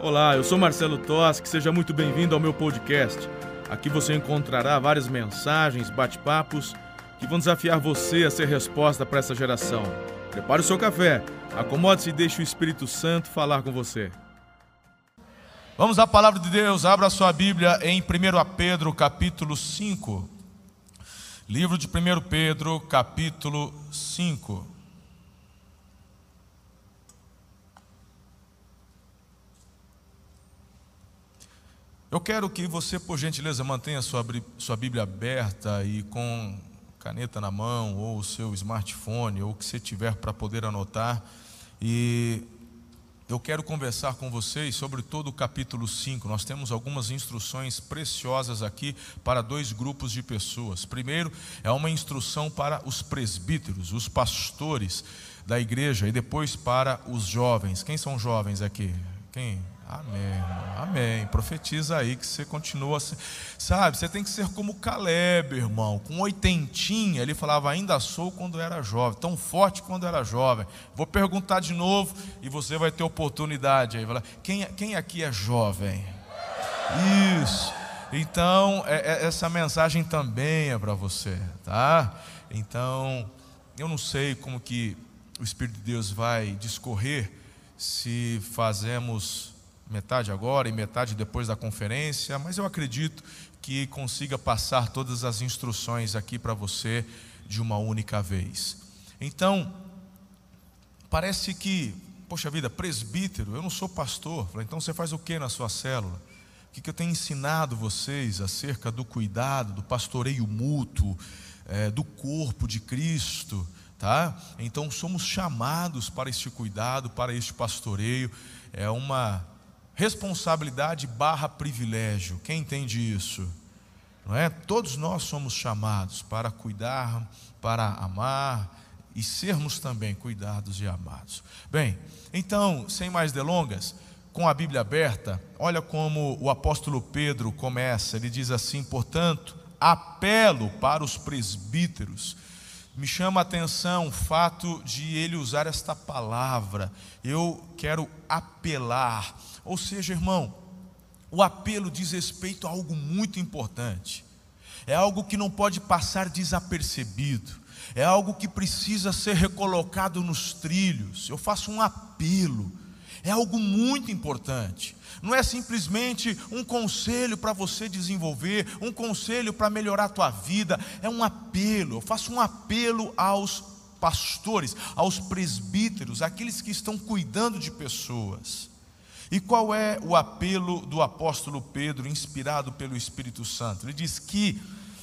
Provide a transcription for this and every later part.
Olá, eu sou Marcelo Toschi, seja muito bem-vindo ao meu podcast. Aqui você encontrará várias mensagens, bate-papos que vão desafiar você a ser resposta para essa geração. Prepare o seu café, acomode-se e deixe o Espírito Santo falar com você. Vamos à palavra de Deus, abra sua Bíblia em 1 Pedro, capítulo 5. Livro de 1 Pedro, capítulo 5. Eu quero que você, por gentileza, mantenha sua, sua Bíblia aberta e com caneta na mão, ou o seu smartphone, ou o que você tiver para poder anotar. E eu quero conversar com vocês sobre todo o capítulo 5. Nós temos algumas instruções preciosas aqui para dois grupos de pessoas. Primeiro, é uma instrução para os presbíteros, os pastores da igreja, e depois para os jovens. Quem são jovens aqui? Quem? Amém, irmão. Amém. Profetiza aí que você continua assim. Sabe, você tem que ser como Caleb, irmão. Com oitentinha, ele falava, ainda sou quando era jovem. Tão forte quando era jovem. Vou perguntar de novo e você vai ter oportunidade aí. Quem, quem aqui é jovem? Isso. Então, é, é, essa mensagem também é para você, tá? Então, eu não sei como que o Espírito de Deus vai discorrer se fazemos metade agora e metade depois da conferência, mas eu acredito que consiga passar todas as instruções aqui para você de uma única vez. Então, parece que, poxa vida, presbítero, eu não sou pastor. Então você faz o que na sua célula? O que eu tenho ensinado vocês acerca do cuidado, do pastoreio mútuo, é, do corpo de Cristo, tá? Então somos chamados para este cuidado, para este pastoreio. É uma responsabilidade barra privilégio. Quem entende isso? Não é? Todos nós somos chamados para cuidar, para amar e sermos também cuidados e amados. Bem, então, sem mais delongas, com a Bíblia aberta, olha como o apóstolo Pedro começa. Ele diz assim: portanto, apelo para os presbíteros. Me chama a atenção o fato de ele usar esta palavra. Eu quero apelar ou seja, irmão, o apelo diz respeito a algo muito importante. É algo que não pode passar desapercebido. É algo que precisa ser recolocado nos trilhos. Eu faço um apelo. É algo muito importante. Não é simplesmente um conselho para você desenvolver, um conselho para melhorar a tua vida. É um apelo. Eu faço um apelo aos pastores, aos presbíteros, aqueles que estão cuidando de pessoas. E qual é o apelo do apóstolo Pedro, inspirado pelo Espírito Santo? Ele diz que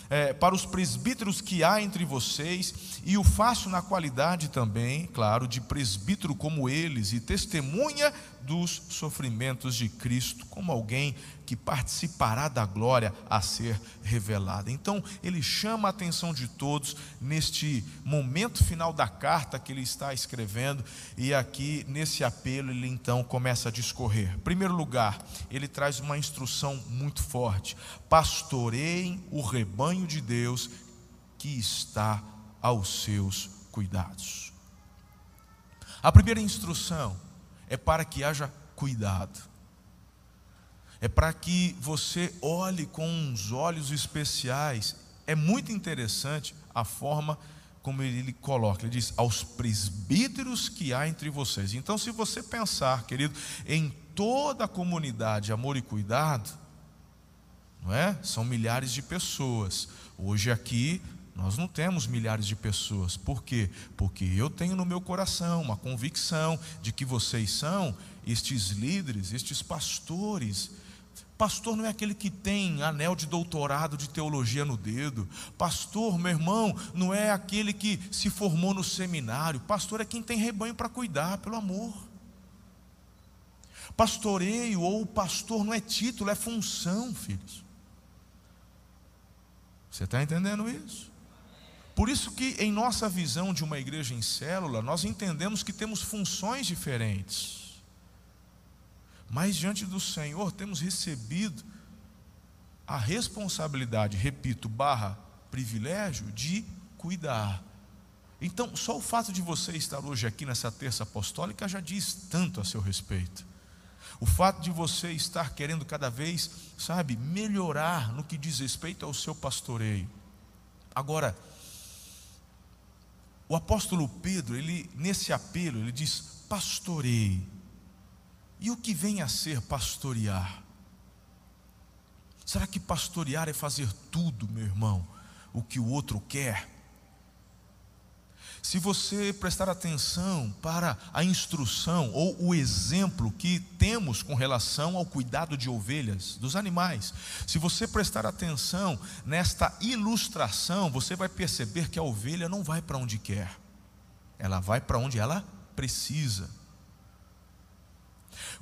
é, para os presbíteros que há entre vocês, e o faço na qualidade também, claro, de presbítero como eles, e testemunha dos sofrimentos de Cristo, como alguém que participará da glória a ser revelada. Então, ele chama a atenção de todos neste momento final da carta que ele está escrevendo, e aqui nesse apelo ele então começa a discorrer. Em primeiro lugar, ele traz uma instrução muito forte: pastoreiem o rebanho de Deus que está aos seus cuidados. A primeira instrução é para que haja cuidado é para que você olhe com uns olhos especiais. É muito interessante a forma como ele coloca. Ele diz: aos presbíteros que há entre vocês. Então, se você pensar, querido, em toda a comunidade, amor e cuidado, não é? São milhares de pessoas. Hoje aqui nós não temos milhares de pessoas. Por quê? Porque eu tenho no meu coração uma convicção de que vocês são estes líderes, estes pastores Pastor não é aquele que tem anel de doutorado de teologia no dedo. Pastor, meu irmão, não é aquele que se formou no seminário. Pastor é quem tem rebanho para cuidar, pelo amor. Pastoreio ou pastor não é título, é função, filhos. Você está entendendo isso? Por isso que em nossa visão de uma igreja em célula, nós entendemos que temos funções diferentes. Mas diante do Senhor temos recebido a responsabilidade, repito, barra privilégio de cuidar. Então, só o fato de você estar hoje aqui nessa terça apostólica já diz tanto a seu respeito. O fato de você estar querendo cada vez, sabe, melhorar no que diz respeito ao seu pastoreio. Agora, o apóstolo Pedro, ele nesse apelo, ele diz: "Pastorei". E o que vem a ser pastorear? Será que pastorear é fazer tudo, meu irmão, o que o outro quer? Se você prestar atenção para a instrução ou o exemplo que temos com relação ao cuidado de ovelhas, dos animais, se você prestar atenção nesta ilustração, você vai perceber que a ovelha não vai para onde quer, ela vai para onde ela precisa.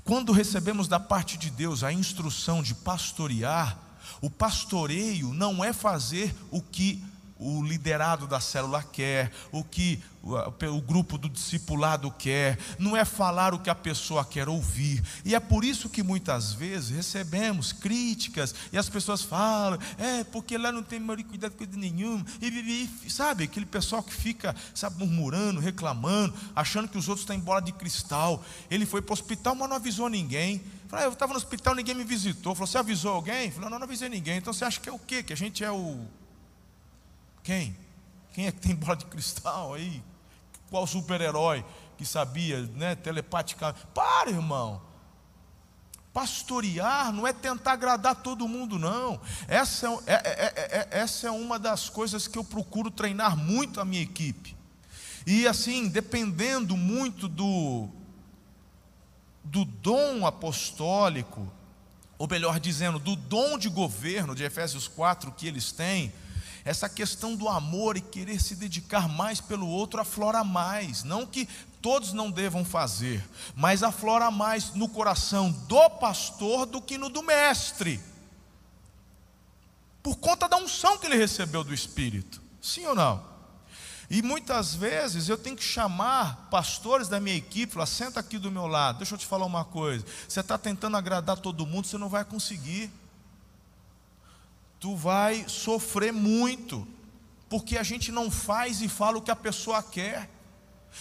Quando recebemos da parte de Deus a instrução de pastorear, o pastoreio não é fazer o que o liderado da célula quer, o que o grupo do discipulado quer, não é falar o que a pessoa quer ouvir. E é por isso que muitas vezes recebemos críticas e as pessoas falam, é, porque lá não tem cuidado com nenhum, e, e, sabe, aquele pessoal que fica, sabe, murmurando, reclamando, achando que os outros estão em bola de cristal. Ele foi para o hospital, mas não avisou ninguém. Falei, ah, eu estava no hospital, ninguém me visitou. Falou, você avisou alguém? Falou, não, não avisei ninguém. Então você acha que é o quê? Que a gente é o quem? Quem é que tem bola de cristal aí? Qual super-herói que sabia, né, telepaticamente? Para, irmão. Pastorear não é tentar agradar todo mundo, não. Essa é, é, é, é, essa é uma das coisas que eu procuro treinar muito a minha equipe. E assim, dependendo muito do, do dom apostólico, ou melhor dizendo, do dom de governo de Efésios 4 que eles têm, essa questão do amor e querer se dedicar mais pelo outro aflora mais. Não que todos não devam fazer, mas aflora mais no coração do pastor do que no do mestre. Por conta da unção que ele recebeu do Espírito. Sim ou não? E muitas vezes eu tenho que chamar pastores da minha equipe, falar, senta aqui do meu lado, deixa eu te falar uma coisa. Você está tentando agradar todo mundo, você não vai conseguir tu vai sofrer muito, porque a gente não faz e fala o que a pessoa quer.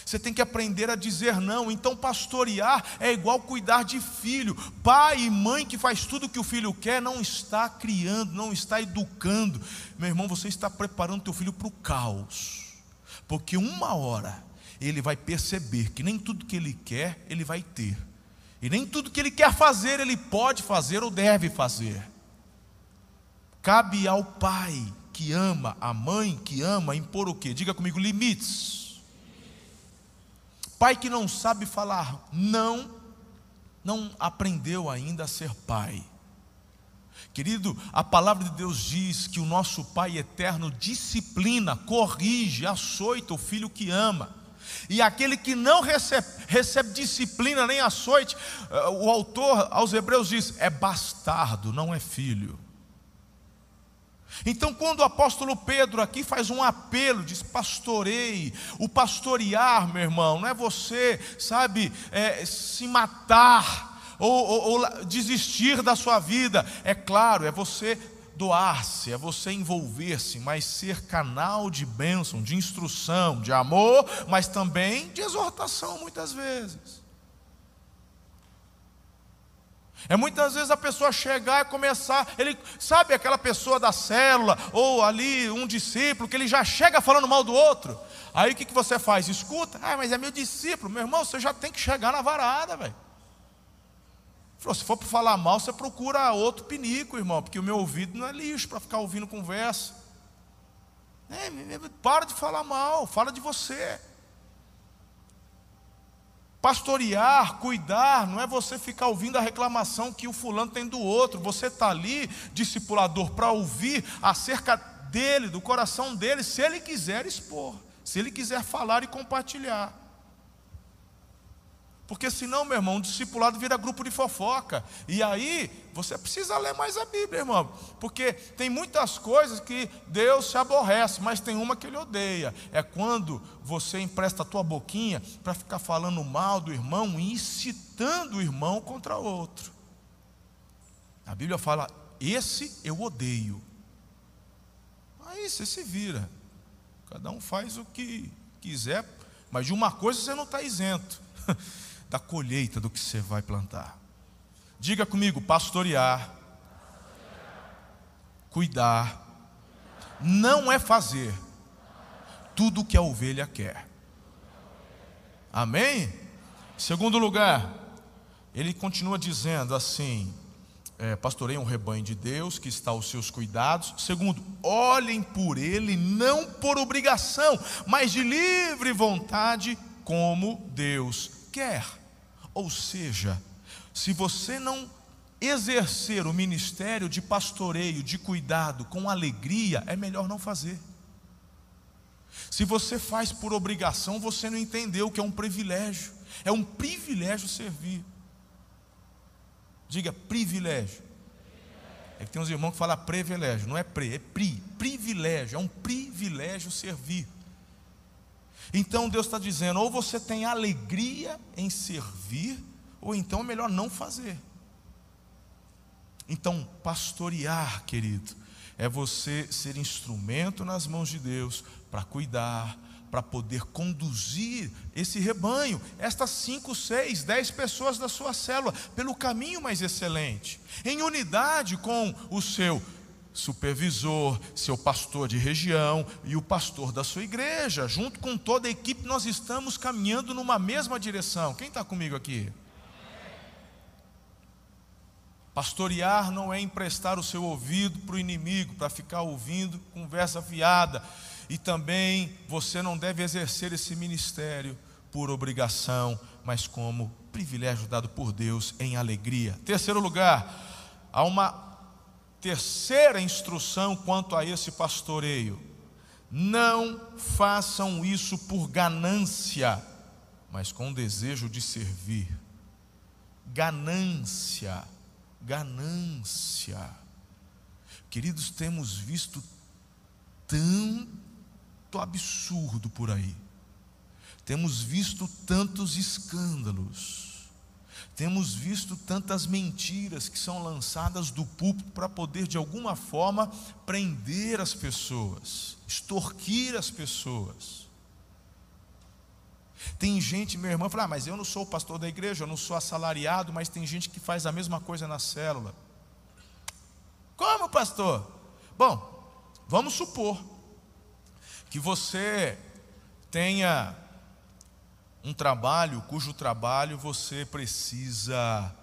Você tem que aprender a dizer não. Então, pastorear é igual cuidar de filho. Pai e mãe que faz tudo o que o filho quer, não está criando, não está educando. Meu irmão, você está preparando teu filho para o caos. Porque uma hora ele vai perceber que nem tudo que ele quer, ele vai ter. E nem tudo que ele quer fazer, ele pode fazer ou deve fazer. Cabe ao pai que ama, a mãe que ama, impor o quê? Diga comigo, limites. Pai que não sabe falar não, não aprendeu ainda a ser pai. Querido, a palavra de Deus diz que o nosso Pai eterno disciplina, corrige, açoita o filho que ama. E aquele que não recebe, recebe disciplina nem açoite, eh, o autor aos Hebreus diz: é bastardo, não é filho. Então, quando o apóstolo Pedro aqui faz um apelo, diz: pastorei, o pastorear, meu irmão, não é você, sabe, é, se matar ou, ou, ou desistir da sua vida, é claro, é você doar-se, é você envolver-se, mas ser canal de bênção, de instrução, de amor, mas também de exortação, muitas vezes. É muitas vezes a pessoa chegar e começar, ele sabe aquela pessoa da célula ou ali um discípulo que ele já chega falando mal do outro. Aí o que, que você faz? Escuta, ah, mas é meu discípulo, meu irmão, você já tem que chegar na varada, velho. Se for para falar mal, você procura outro pinico, irmão, porque o meu ouvido não é lixo para ficar ouvindo conversa. É, para de falar mal, fala de você. Pastorear, cuidar, não é você ficar ouvindo a reclamação que o fulano tem do outro. Você está ali, discipulador, para ouvir acerca dele, do coração dele, se ele quiser expor, se ele quiser falar e compartilhar. Porque senão, meu irmão, o discipulado vira grupo de fofoca. E aí, você precisa ler mais a Bíblia, irmão. Porque tem muitas coisas que Deus se aborrece, mas tem uma que Ele odeia. É quando você empresta a tua boquinha para ficar falando mal do irmão e incitando o irmão contra outro. A Bíblia fala: esse eu odeio. Aí você se vira. Cada um faz o que quiser, mas de uma coisa você não está isento. da colheita do que você vai plantar. Diga comigo: pastorear, cuidar, não é fazer tudo o que a ovelha quer. Amém? Segundo lugar, ele continua dizendo assim: é, um rebanho de Deus que está aos seus cuidados. Segundo, olhem por ele, não por obrigação, mas de livre vontade, como Deus quer. Ou seja, se você não exercer o ministério de pastoreio, de cuidado com alegria, é melhor não fazer. Se você faz por obrigação, você não entendeu que é um privilégio. É um privilégio servir. Diga privilégio. É que tem uns irmãos que falam privilégio, não é pre, é pri, privilégio, é um privilégio servir. Então Deus está dizendo: ou você tem alegria em servir, ou então é melhor não fazer. Então, pastorear, querido, é você ser instrumento nas mãos de Deus para cuidar, para poder conduzir esse rebanho, estas cinco, seis, dez pessoas da sua célula, pelo caminho mais excelente, em unidade com o seu supervisor, seu pastor de região e o pastor da sua igreja, junto com toda a equipe, nós estamos caminhando numa mesma direção. Quem está comigo aqui? Pastorear não é emprestar o seu ouvido para o inimigo, para ficar ouvindo conversa fiada. E também você não deve exercer esse ministério por obrigação, mas como privilégio dado por Deus em alegria. Terceiro lugar, há uma terceira instrução quanto a esse pastoreio. Não façam isso por ganância, mas com desejo de servir. Ganância ganância. Queridos, temos visto tanto absurdo por aí, temos visto tantos escândalos, temos visto tantas mentiras que são lançadas do púlpito para poder de alguma forma prender as pessoas, extorquir as pessoas. Tem gente, meu irmão, fala, ah, mas eu não sou o pastor da igreja, eu não sou assalariado, mas tem gente que faz a mesma coisa na célula. Como, pastor? Bom, vamos supor que você tenha um trabalho cujo trabalho você precisa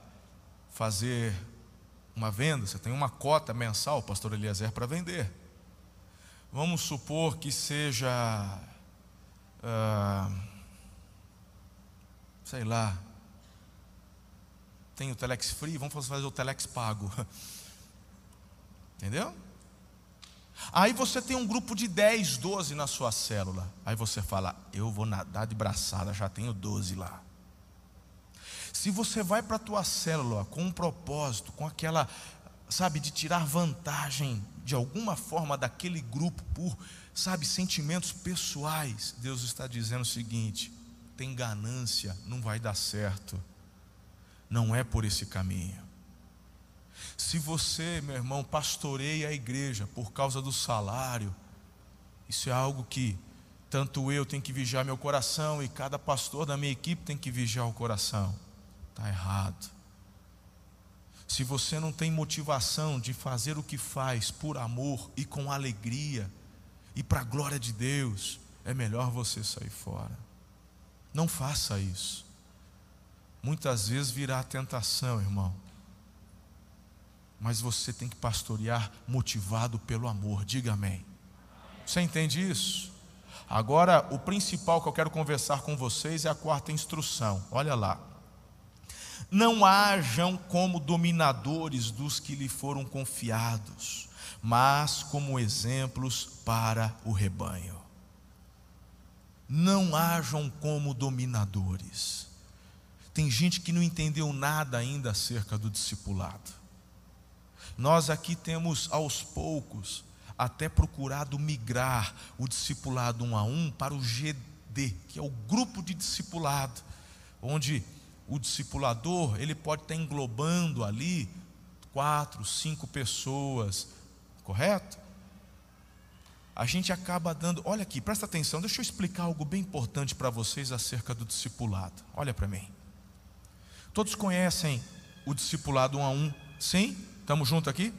fazer uma venda, você tem uma cota mensal, pastor Eliezer, para vender. Vamos supor que seja. Uh, sei lá, tem o Telex Free, vamos fazer o Telex pago. Entendeu? Aí você tem um grupo de 10, 12 na sua célula. Aí você fala, eu vou nadar de braçada, já tenho 12 lá. Se você vai para a tua célula com um propósito, com aquela, sabe, de tirar vantagem de alguma forma daquele grupo por, sabe, sentimentos pessoais, Deus está dizendo o seguinte: tem ganância, não vai dar certo. Não é por esse caminho. Se você, meu irmão, pastoreia a igreja por causa do salário, isso é algo que tanto eu tenho que vigiar meu coração e cada pastor da minha equipe tem que vigiar o coração. Está errado. Se você não tem motivação de fazer o que faz por amor e com alegria e para a glória de Deus, é melhor você sair fora. Não faça isso. Muitas vezes virá a tentação, irmão. Mas você tem que pastorear motivado pelo amor. Diga amém. Você entende isso? Agora, o principal que eu quero conversar com vocês é a quarta instrução. Olha lá. Não hajam como dominadores dos que lhe foram confiados, mas como exemplos para o rebanho não hajam como dominadores. Tem gente que não entendeu nada ainda acerca do discipulado. Nós aqui temos aos poucos até procurado migrar o discipulado um a um para o GD, que é o grupo de discipulado, onde o discipulador ele pode estar englobando ali quatro, cinco pessoas, correto? a gente acaba dando. Olha aqui, presta atenção, deixa eu explicar algo bem importante para vocês acerca do discipulado. Olha para mim. Todos conhecem o discipulado um a um. Sim? Estamos juntos aqui?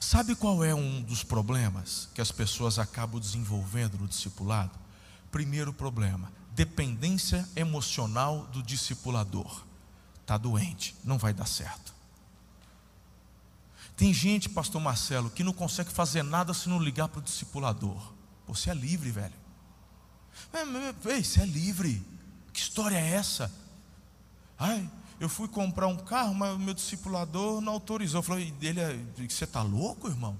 Sabe qual é um dos problemas que as pessoas acabam desenvolvendo no discipulado? Primeiro problema: dependência emocional do discipulador. Está doente, não vai dar certo. Tem gente, pastor Marcelo, que não consegue fazer nada se não ligar para o discipulador. Você é livre, velho. Ei, você é livre. Que história é essa? Ai, eu fui comprar um carro, mas o meu discipulador não autorizou. Eu falei, ele é, você está louco, irmão?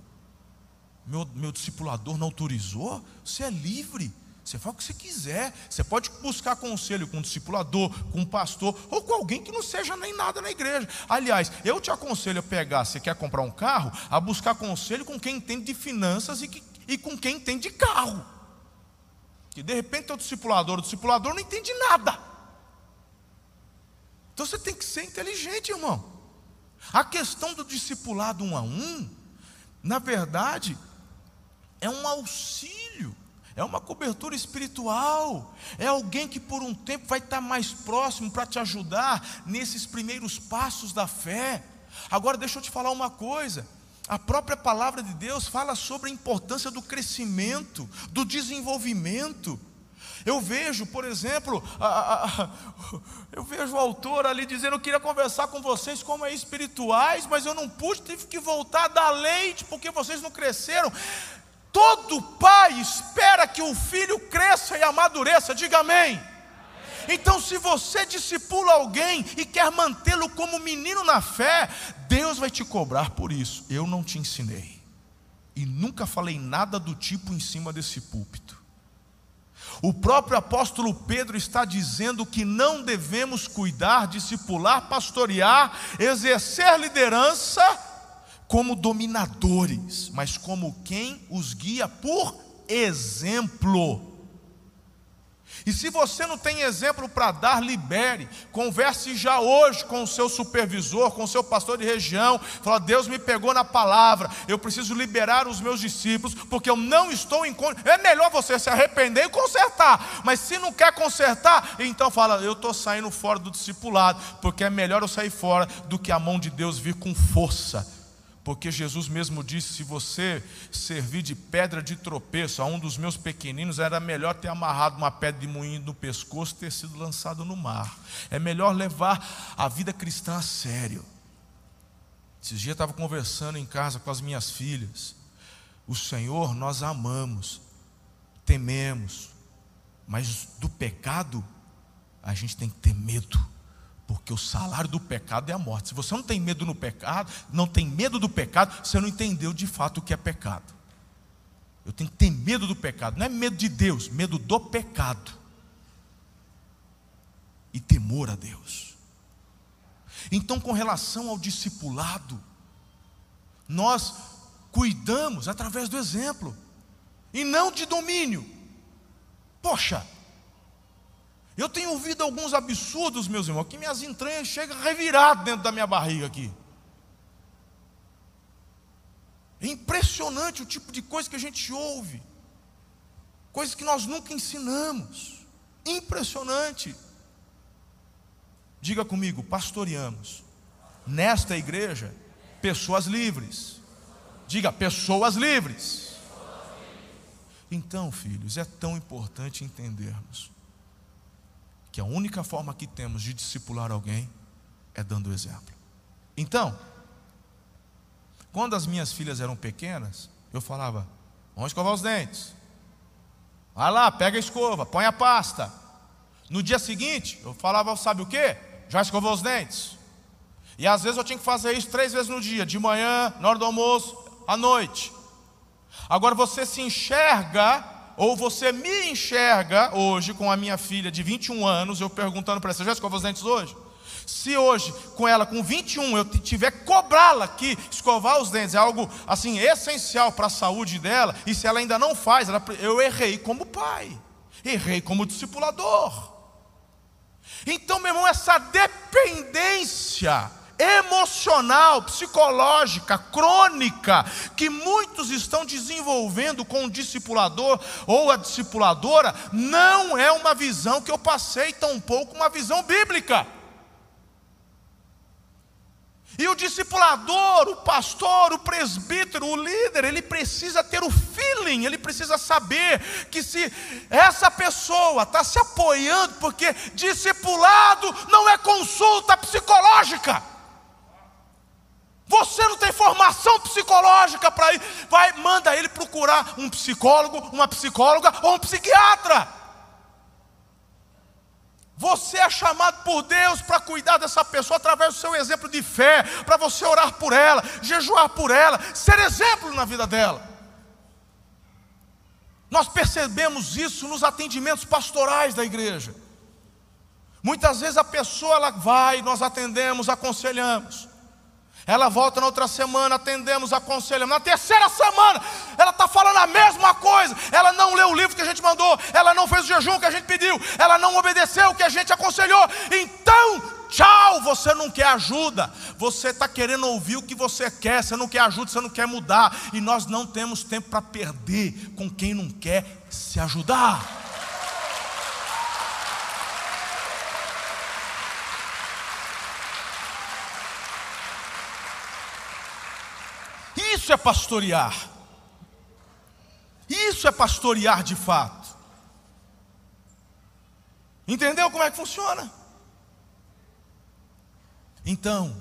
Meu, meu discipulador não autorizou? Você é livre. Você faz o que você quiser. Você pode buscar conselho com um discipulador, com um pastor, ou com alguém que não seja nem nada na igreja. Aliás, eu te aconselho a pegar, você quer comprar um carro, a buscar conselho com quem entende de finanças e, que, e com quem entende de carro. Que de repente o discipulador, o discipulador não entende nada. Então você tem que ser inteligente, irmão. A questão do discipulado um a um, na verdade, é um auxílio é uma cobertura espiritual, é alguém que por um tempo vai estar mais próximo para te ajudar nesses primeiros passos da fé. Agora, deixa eu te falar uma coisa: a própria palavra de Deus fala sobre a importância do crescimento, do desenvolvimento. Eu vejo, por exemplo, a, a, a, eu vejo o autor ali dizendo: Eu queria conversar com vocês como é espirituais, mas eu não pude, tive que voltar da leite, porque vocês não cresceram. Todo pai espera que o filho cresça e amadureça, diga amém. Então, se você discipula alguém e quer mantê-lo como menino na fé, Deus vai te cobrar por isso. Eu não te ensinei, e nunca falei nada do tipo em cima desse púlpito. O próprio apóstolo Pedro está dizendo que não devemos cuidar, discipular, pastorear, exercer liderança como dominadores, mas como quem os guia por exemplo. E se você não tem exemplo para dar, libere. Converse já hoje com o seu supervisor, com o seu pastor de região. Fala, Deus me pegou na palavra. Eu preciso liberar os meus discípulos, porque eu não estou em É melhor você se arrepender e consertar. Mas se não quer consertar, então fala, eu estou saindo fora do discipulado, porque é melhor eu sair fora do que a mão de Deus vir com força porque Jesus mesmo disse: se você servir de pedra de tropeço a um dos meus pequeninos, era melhor ter amarrado uma pedra de moinho no pescoço e ter sido lançado no mar. É melhor levar a vida cristã a sério. Esses dias eu estava conversando em casa com as minhas filhas. O Senhor nós amamos, tememos, mas do pecado a gente tem que ter medo. Porque o salário do pecado é a morte. Se você não tem medo no pecado, não tem medo do pecado, você não entendeu de fato o que é pecado. Eu tenho que ter medo do pecado, não é medo de Deus, medo do pecado. E temor a Deus. Então, com relação ao discipulado, nós cuidamos através do exemplo e não de domínio. Poxa, eu tenho ouvido alguns absurdos, meus irmãos, que minhas entranhas chegam reviradas dentro da minha barriga aqui. É impressionante o tipo de coisa que a gente ouve, coisas que nós nunca ensinamos. Impressionante. Diga comigo, pastoreamos nesta igreja pessoas livres. Diga, pessoas livres. Então, filhos, é tão importante entendermos que a única forma que temos de discipular alguém é dando exemplo. Então, quando as minhas filhas eram pequenas, eu falava: vamos escovar os dentes. Vai lá, pega a escova, põe a pasta. No dia seguinte, eu falava: sabe o que? Já escovou os dentes. E às vezes eu tinha que fazer isso três vezes no dia: de manhã, na hora do almoço, à noite. Agora você se enxerga ou você me enxerga hoje com a minha filha de 21 anos, eu perguntando para ela, já escova os dentes hoje? Se hoje, com ela com 21, eu tiver cobrá-la que escovar os dentes é algo assim essencial para a saúde dela, e se ela ainda não faz, ela, eu errei como pai, errei como discipulador. Então, meu irmão, essa dependência emocional, psicológica, crônica, que muitos estão desenvolvendo com o discipulador ou a discipuladora, não é uma visão que eu passei, tampouco uma visão bíblica. E o discipulador, o pastor, o presbítero, o líder, ele precisa ter o feeling, ele precisa saber que se essa pessoa está se apoiando, porque discipulado não é consulta psicológica. Você não tem formação psicológica para ir, vai, manda ele procurar um psicólogo, uma psicóloga ou um psiquiatra. Você é chamado por Deus para cuidar dessa pessoa através do seu exemplo de fé, para você orar por ela, jejuar por ela, ser exemplo na vida dela. Nós percebemos isso nos atendimentos pastorais da igreja. Muitas vezes a pessoa ela vai, nós atendemos, aconselhamos. Ela volta na outra semana, atendemos, aconselhamos. Na terceira semana, ela está falando a mesma coisa. Ela não leu o livro que a gente mandou, ela não fez o jejum que a gente pediu, ela não obedeceu o que a gente aconselhou. Então, tchau, você não quer ajuda, você está querendo ouvir o que você quer, você não quer ajuda, você não quer mudar. E nós não temos tempo para perder com quem não quer se ajudar. Isso é pastorear. Isso é pastorear de fato. Entendeu como é que funciona? Então,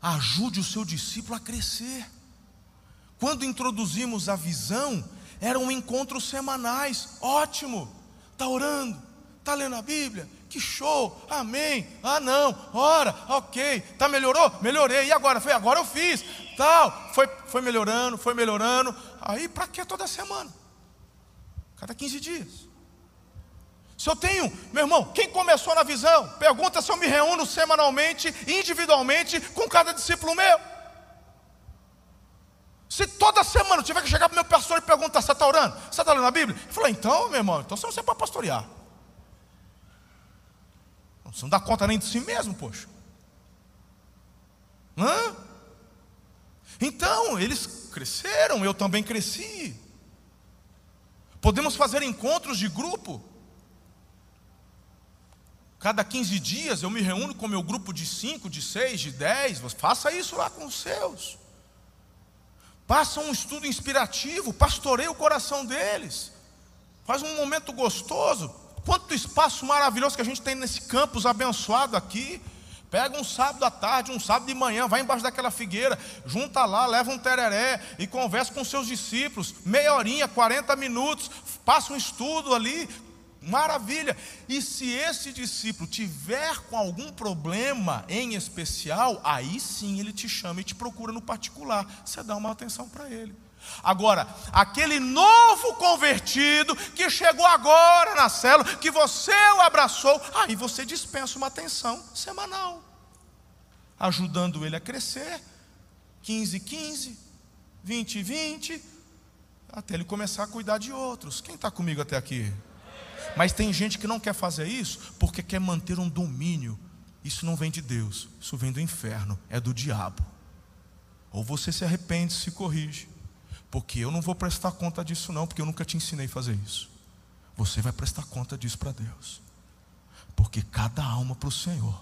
ajude o seu discípulo a crescer. Quando introduzimos a visão, eram encontros semanais. Ótimo. Está orando, está lendo a Bíblia, que show, amém. Ah, não, ora, ok, tá melhorou? Melhorei. E agora? Foi agora eu fiz. Tal, foi, foi melhorando, foi melhorando. Aí para que toda semana? Cada 15 dias. Se eu tenho, meu irmão, quem começou na visão? Pergunta se eu me reúno semanalmente, individualmente, com cada discípulo meu. Se toda semana eu tiver que chegar para o meu pastor e perguntar: você está orando? Você está lendo a Bíblia? Ele falou: então, meu irmão, então você não é para pastorear. Você não dá conta nem de si mesmo, poxa. Hã? Então, eles cresceram, eu também cresci. Podemos fazer encontros de grupo. Cada 15 dias eu me reúno com meu grupo de 5, de 6, de 10. Faça isso lá com os seus. Passa um estudo inspirativo, pastoreia o coração deles. Faz um momento gostoso. Quanto espaço maravilhoso que a gente tem nesse campus abençoado aqui. Pega um sábado à tarde, um sábado de manhã, vai embaixo daquela figueira, junta lá, leva um tereré e conversa com seus discípulos, meia horinha, 40 minutos, passa um estudo ali, maravilha. E se esse discípulo tiver com algum problema em especial, aí sim ele te chama e te procura no particular, você dá uma atenção para ele. Agora, aquele novo convertido que chegou agora na célula, que você o abraçou, aí você dispensa uma atenção semanal, ajudando ele a crescer, 15, 15, 20, 20, até ele começar a cuidar de outros. Quem está comigo até aqui? Mas tem gente que não quer fazer isso porque quer manter um domínio. Isso não vem de Deus, isso vem do inferno, é do diabo. Ou você se arrepende, se corrige porque eu não vou prestar conta disso, não, porque eu nunca te ensinei a fazer isso. Você vai prestar conta disso para Deus. Porque cada alma para o Senhor,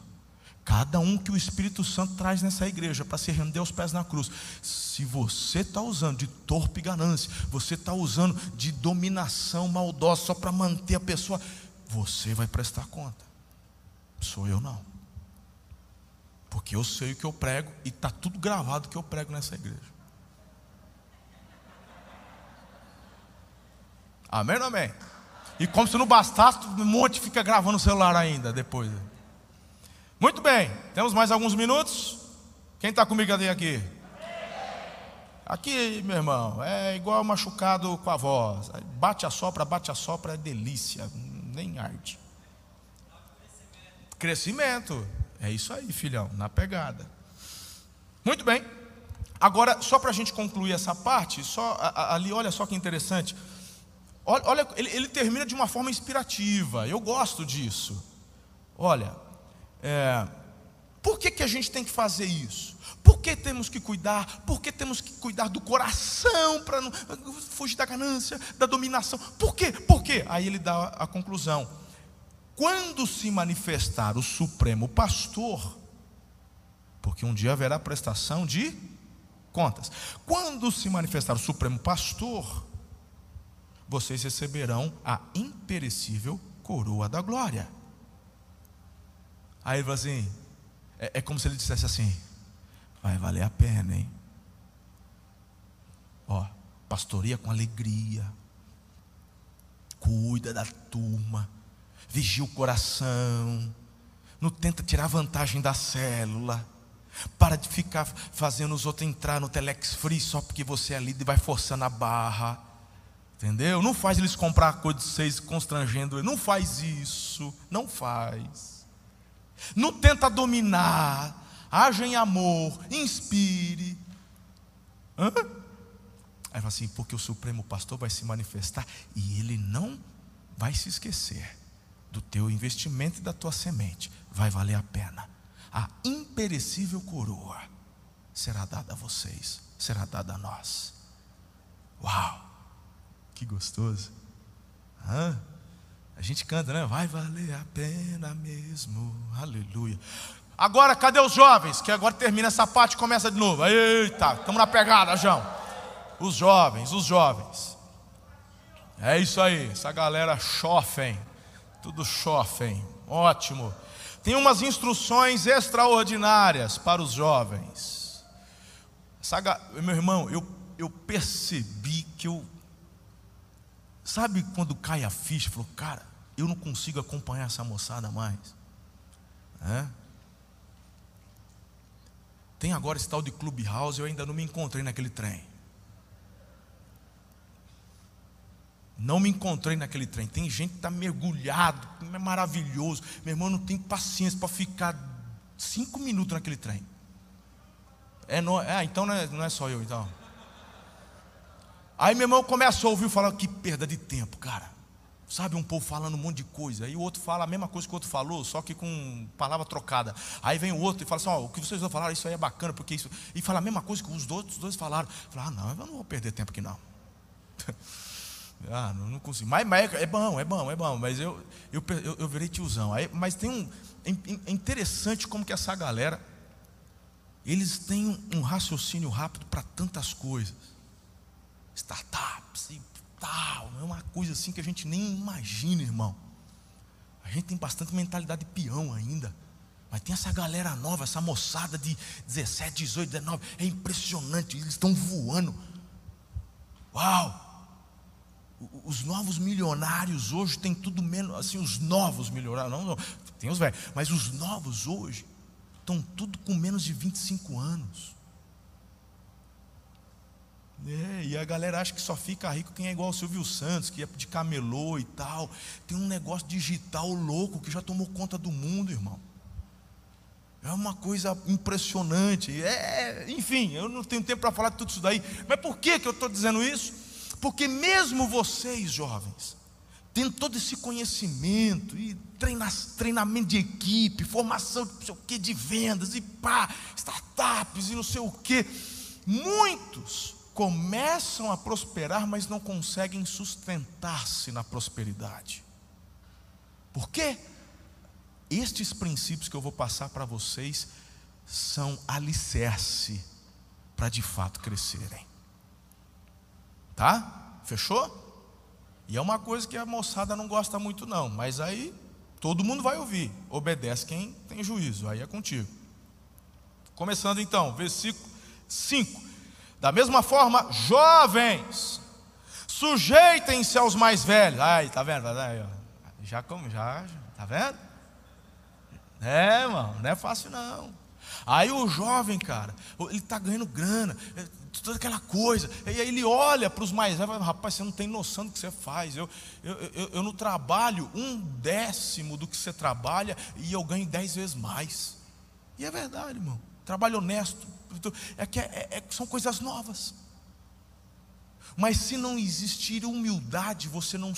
cada um que o Espírito Santo traz nessa igreja para se render aos pés na cruz, se você está usando de torpe ganância, você está usando de dominação maldosa só para manter a pessoa, você vai prestar conta. Sou eu não. Porque eu sei o que eu prego e está tudo gravado que eu prego nessa igreja. Amém ou amém? E como se não bastasse, um monte fica gravando o celular ainda depois. Muito bem, temos mais alguns minutos. Quem está comigo aqui? Aqui, meu irmão, é igual machucado com a voz. Bate a sopra, bate a sopra, é delícia, nem arde. Crescimento, é isso aí, filhão, na pegada. Muito bem, agora, só para a gente concluir essa parte, só ali, olha só que interessante. Olha, olha ele, ele, termina de uma forma inspirativa. Eu gosto disso. Olha, é, por que, que a gente tem que fazer isso? Por que temos que cuidar? Por que temos que cuidar do coração para não fugir da ganância, da dominação? Por quê? Por quê? Aí ele dá a conclusão. Quando se manifestar o Supremo Pastor, porque um dia haverá prestação de contas. Quando se manifestar o Supremo Pastor, vocês receberão a imperecível coroa da glória. Aí ele fala assim: é, é como se ele dissesse assim: vai valer a pena, hein? Ó, pastoreia com alegria, cuida da turma, vigia o coração, não tenta tirar vantagem da célula. Para de ficar fazendo os outros entrar no Telex Free só porque você é líder e vai forçando a barra. Entendeu? Não faz eles comprar coisa de vocês constrangendo. Não faz isso. Não faz. Não tenta dominar. Haja em amor. Inspire. Hã? Aí fala assim, porque o Supremo Pastor vai se manifestar e ele não vai se esquecer do teu investimento e da tua semente. Vai valer a pena. A imperecível coroa será dada a vocês, será dada a nós. Uau! Que gostoso. Hã? A gente canta, né? Vai valer a pena mesmo. Aleluia. Agora, cadê os jovens? Que agora termina essa parte e começa de novo. Eita, estamos na pegada, João. Os jovens, os jovens. É isso aí, essa galera chofem. Tudo chofem. Ótimo. Tem umas instruções extraordinárias para os jovens. Essa, meu irmão, eu, eu percebi que eu Sabe quando cai a ficha? Falou, cara, eu não consigo acompanhar essa moçada mais. É? Tem agora esse tal de Clubhouse, eu ainda não me encontrei naquele trem. Não me encontrei naquele trem. Tem gente que está mergulhado, é maravilhoso. Meu irmão não tem paciência para ficar cinco minutos naquele trem. É, não, é então não é, não é só eu, então. Aí meu irmão começa a ouvir falar que perda de tempo, cara. Sabe, um povo falando um monte de coisa. Aí o outro fala a mesma coisa que o outro falou, só que com palavra trocada. Aí vem o outro e fala assim: ó, o que vocês vão falar, isso aí é bacana, porque isso. E fala a mesma coisa que os outros dois falaram. Fala, ah, não, eu não vou perder tempo aqui não. ah, não, não consigo. Mas, mas, é bom, é bom, é bom. Mas eu, eu, eu, eu virei tiozão. Aí, mas tem um. É interessante como que essa galera. Eles têm um raciocínio rápido para tantas coisas startups e tal. É uma coisa assim que a gente nem imagina, irmão. A gente tem bastante mentalidade de peão ainda. Mas tem essa galera nova, essa moçada de 17, 18, 19. É impressionante, eles estão voando. Uau! Os novos milionários hoje têm tudo menos, assim, os novos milionários, não, não tem os velhos, mas os novos hoje estão tudo com menos de 25 anos. É, e a galera acha que só fica rico quem é igual o Silvio Santos, que é de camelô e tal. Tem um negócio digital louco que já tomou conta do mundo, irmão. É uma coisa impressionante. É, enfim, eu não tenho tempo para falar de tudo isso daí. Mas por que, que eu estou dizendo isso? Porque mesmo vocês, jovens, tendo todo esse conhecimento e treina, treinamento de equipe, formação de, sei o de vendas e pá, startups e não sei o que, muitos começam a prosperar, mas não conseguem sustentar-se na prosperidade. Por quê? Estes princípios que eu vou passar para vocês são alicerce para de fato crescerem. Tá? Fechou? E é uma coisa que a moçada não gosta muito, não, mas aí todo mundo vai ouvir. Obedece quem tem juízo, aí é contigo. Começando então, versículo 5. Da mesma forma, jovens, sujeitem-se aos mais velhos. Ai, tá vendo? Já como já, tá vendo? É, irmão, não é fácil não. Aí o jovem, cara, ele está ganhando grana, é, toda aquela coisa. E aí ele olha para os mais velhos, rapaz, você não tem noção do que você faz. Eu, eu, eu, eu não trabalho um décimo do que você trabalha e eu ganho dez vezes mais. E é verdade, irmão. Trabalho honesto, é que é, é, são coisas novas. Mas se não existir humildade, você não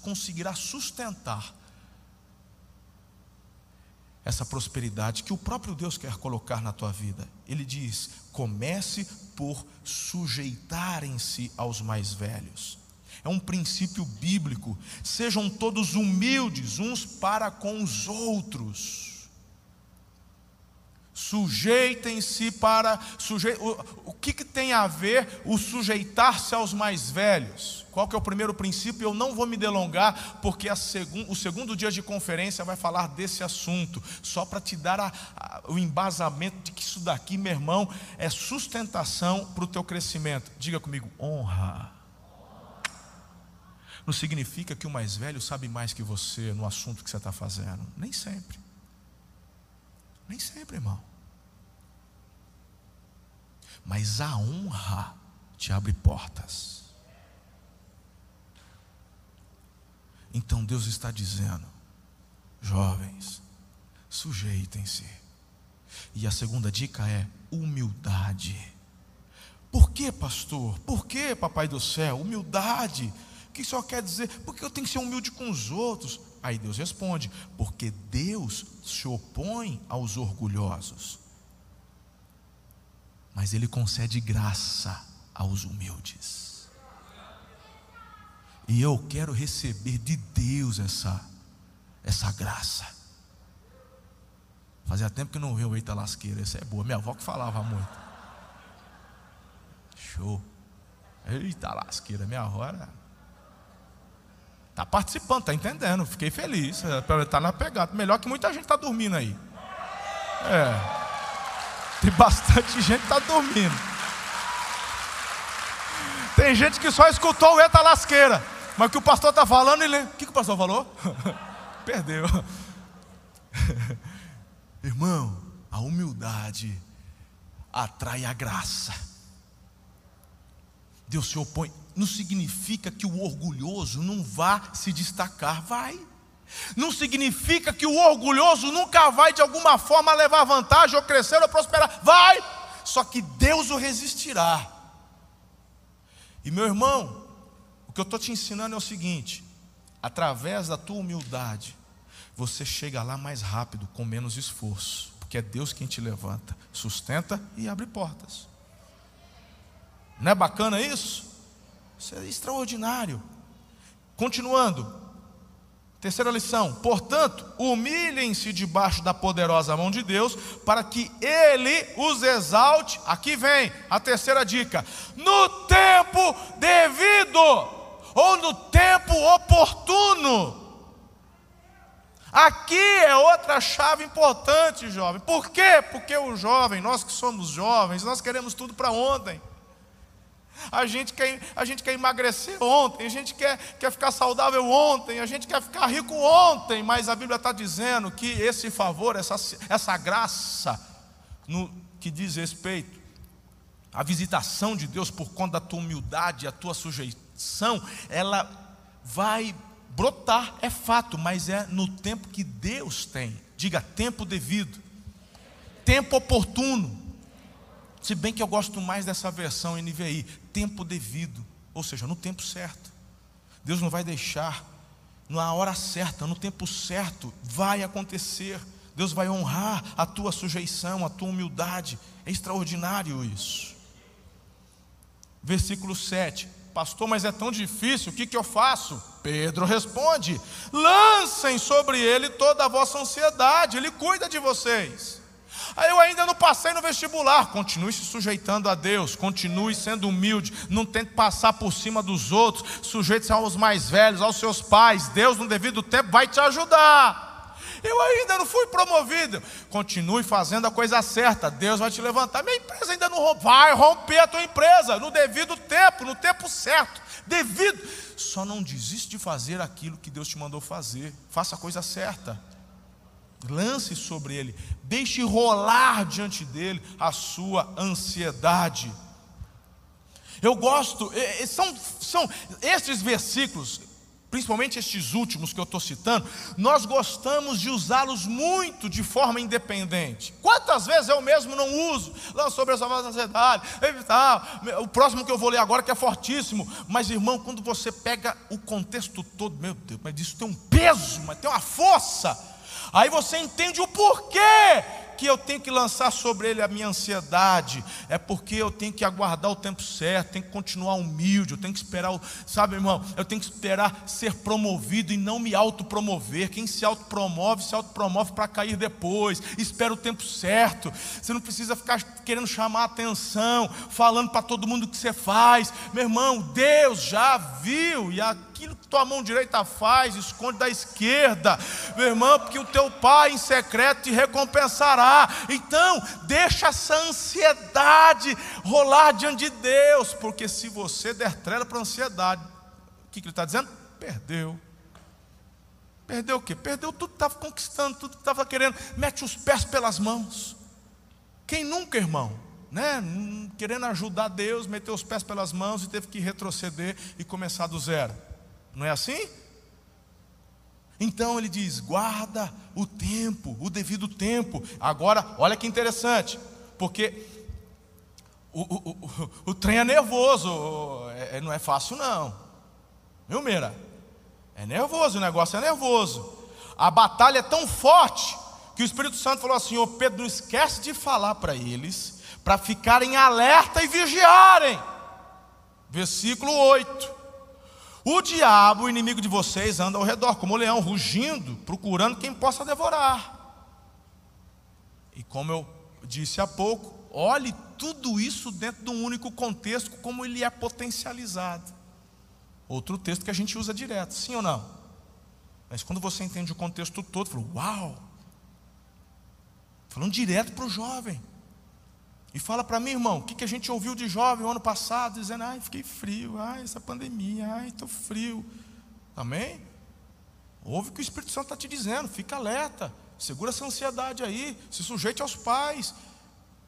conseguirá sustentar essa prosperidade que o próprio Deus quer colocar na tua vida. Ele diz: comece por sujeitarem-se aos mais velhos. É um princípio bíblico. Sejam todos humildes uns para com os outros Sujeitem-se para. Suje... O, o que, que tem a ver o sujeitar-se aos mais velhos? Qual que é o primeiro princípio? Eu não vou me delongar, porque segun... o segundo dia de conferência vai falar desse assunto, só para te dar a, a, o embasamento de que isso daqui, meu irmão, é sustentação para o teu crescimento. Diga comigo, honra. Não significa que o mais velho sabe mais que você no assunto que você está fazendo. Nem sempre. Nem sempre, irmão. Mas a honra te abre portas. Então Deus está dizendo, jovens, sujeitem-se. E a segunda dica é humildade. Por que, pastor? Por que, papai do céu? Humildade. Que isso quer dizer? Porque eu tenho que ser humilde com os outros. Aí Deus responde: porque Deus se opõe aos orgulhosos, mas Ele concede graça aos humildes. E eu quero receber de Deus essa, essa graça. Fazia tempo que não vi o Eita Lasqueira, essa é boa. Minha avó que falava muito. Show. Eita Lasqueira, minha avó era Está participando, está entendendo. Fiquei feliz. Está na pegada. Melhor que muita gente está dormindo aí. É. Tem bastante gente que está dormindo. Tem gente que só escutou o Eta Lasqueira. Mas o que o pastor está falando, ele. O que, que o pastor falou? Perdeu. Irmão, a humildade atrai a graça. Deus se opõe não significa que o orgulhoso não vá se destacar, vai. Não significa que o orgulhoso nunca vai de alguma forma levar vantagem ou crescer ou prosperar, vai. Só que Deus o resistirá. E meu irmão, o que eu estou te ensinando é o seguinte: através da tua humildade, você chega lá mais rápido, com menos esforço, porque é Deus quem te levanta, sustenta e abre portas. Não é bacana isso? Isso é extraordinário. Continuando. Terceira lição: portanto, humilhem-se debaixo da poderosa mão de Deus, para que Ele os exalte. Aqui vem a terceira dica: no tempo devido, ou no tempo oportuno. Aqui é outra chave importante, jovem. Por quê? Porque o jovem, nós que somos jovens, nós queremos tudo para ontem. A gente quer, a gente quer emagrecer ontem, a gente quer, quer ficar saudável ontem, a gente quer ficar rico ontem, mas a Bíblia está dizendo que esse favor, essa, essa graça, no que diz respeito à visitação de Deus por conta da tua humildade, a tua sujeição, ela vai brotar, é fato, mas é no tempo que Deus tem. Diga tempo devido, tempo oportuno. Se bem que eu gosto mais dessa versão NVI, tempo devido, ou seja, no tempo certo. Deus não vai deixar, na hora certa, no tempo certo, vai acontecer. Deus vai honrar a tua sujeição, a tua humildade. É extraordinário isso. Versículo 7. Pastor, mas é tão difícil, o que, que eu faço? Pedro responde: lancem sobre ele toda a vossa ansiedade, ele cuida de vocês. Aí eu ainda não passei no vestibular. Continue se sujeitando a Deus, continue sendo humilde, não tente passar por cima dos outros, sujeite-se aos mais velhos, aos seus pais. Deus, no devido tempo, vai te ajudar. Eu ainda não fui promovido. Continue fazendo a coisa certa. Deus vai te levantar. Minha empresa ainda não vai romper a tua empresa no devido tempo, no tempo certo. Devido. Só não desiste de fazer aquilo que Deus te mandou fazer. Faça a coisa certa lance sobre ele, deixe rolar diante dele a sua ansiedade. Eu gosto, são, são estes versículos, principalmente estes últimos que eu estou citando, nós gostamos de usá-los muito de forma independente. Quantas vezes eu mesmo não uso lá sobre essa ansiedade? o próximo que eu vou ler agora que é fortíssimo, mas irmão, quando você pega o contexto todo, meu Deus, mas isso tem um peso, mas tem uma força Aí você entende o porquê que eu tenho que lançar sobre ele a minha ansiedade, é porque eu tenho que aguardar o tempo certo, tenho que continuar humilde, eu tenho que esperar, sabe, irmão, eu tenho que esperar ser promovido e não me autopromover. Quem se autopromove, se autopromove para cair depois. Espera o tempo certo. Você não precisa ficar querendo chamar a atenção, falando para todo mundo o que você faz. Meu irmão, Deus já viu e aquilo que tua mão direita faz, esconde da esquerda, meu irmão, porque o teu pai em secreto te recompensará. Então, deixa essa ansiedade rolar diante de Deus, porque se você der trela para a ansiedade, o que, que ele está dizendo? Perdeu. Perdeu o quê? Perdeu tudo que estava conquistando, tudo que estava querendo. Mete os pés pelas mãos. Quem nunca, irmão? Né? Querendo ajudar Deus, meteu os pés pelas mãos e teve que retroceder e começar do zero. Não é assim? Então ele diz: guarda o tempo, o devido tempo. Agora, olha que interessante, porque o, o, o, o trem é nervoso, é, é, não é fácil não. Viu, Meira? É nervoso, o negócio é nervoso. A batalha é tão forte que o Espírito Santo falou assim: Ô Pedro, não esquece de falar para eles, para ficarem alerta e vigiarem. Versículo 8. O diabo, o inimigo de vocês, anda ao redor, como o leão, rugindo, procurando quem possa devorar. E como eu disse há pouco, olhe tudo isso dentro de um único contexto, como ele é potencializado. Outro texto que a gente usa direto, sim ou não? Mas quando você entende o contexto todo, fala, uau! Falando direto para o jovem. E fala para mim, irmão, o que, que a gente ouviu de jovem o ano passado, dizendo, ai, fiquei frio, ai, essa pandemia, ai, estou frio. Amém? Ouve o que o Espírito Santo está te dizendo, fica alerta, segura essa ansiedade aí, se sujeite aos pais.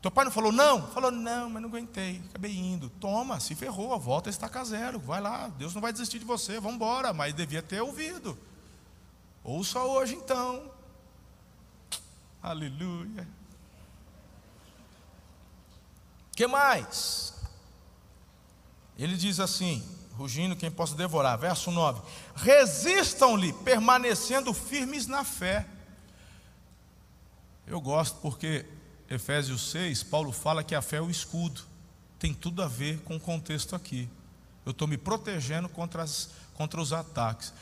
Teu pai não falou não? Falou, não, mas não aguentei, acabei indo. Toma, se ferrou, a volta está a zero, vai lá, Deus não vai desistir de você, vamos embora, mas devia ter ouvido. Ouça hoje então. Aleluia que mais? Ele diz assim, rugindo quem possa devorar, verso 9: resistam-lhe, permanecendo firmes na fé. Eu gosto porque Efésios 6, Paulo fala que a fé é o escudo, tem tudo a ver com o contexto aqui. Eu estou me protegendo contra, as, contra os ataques.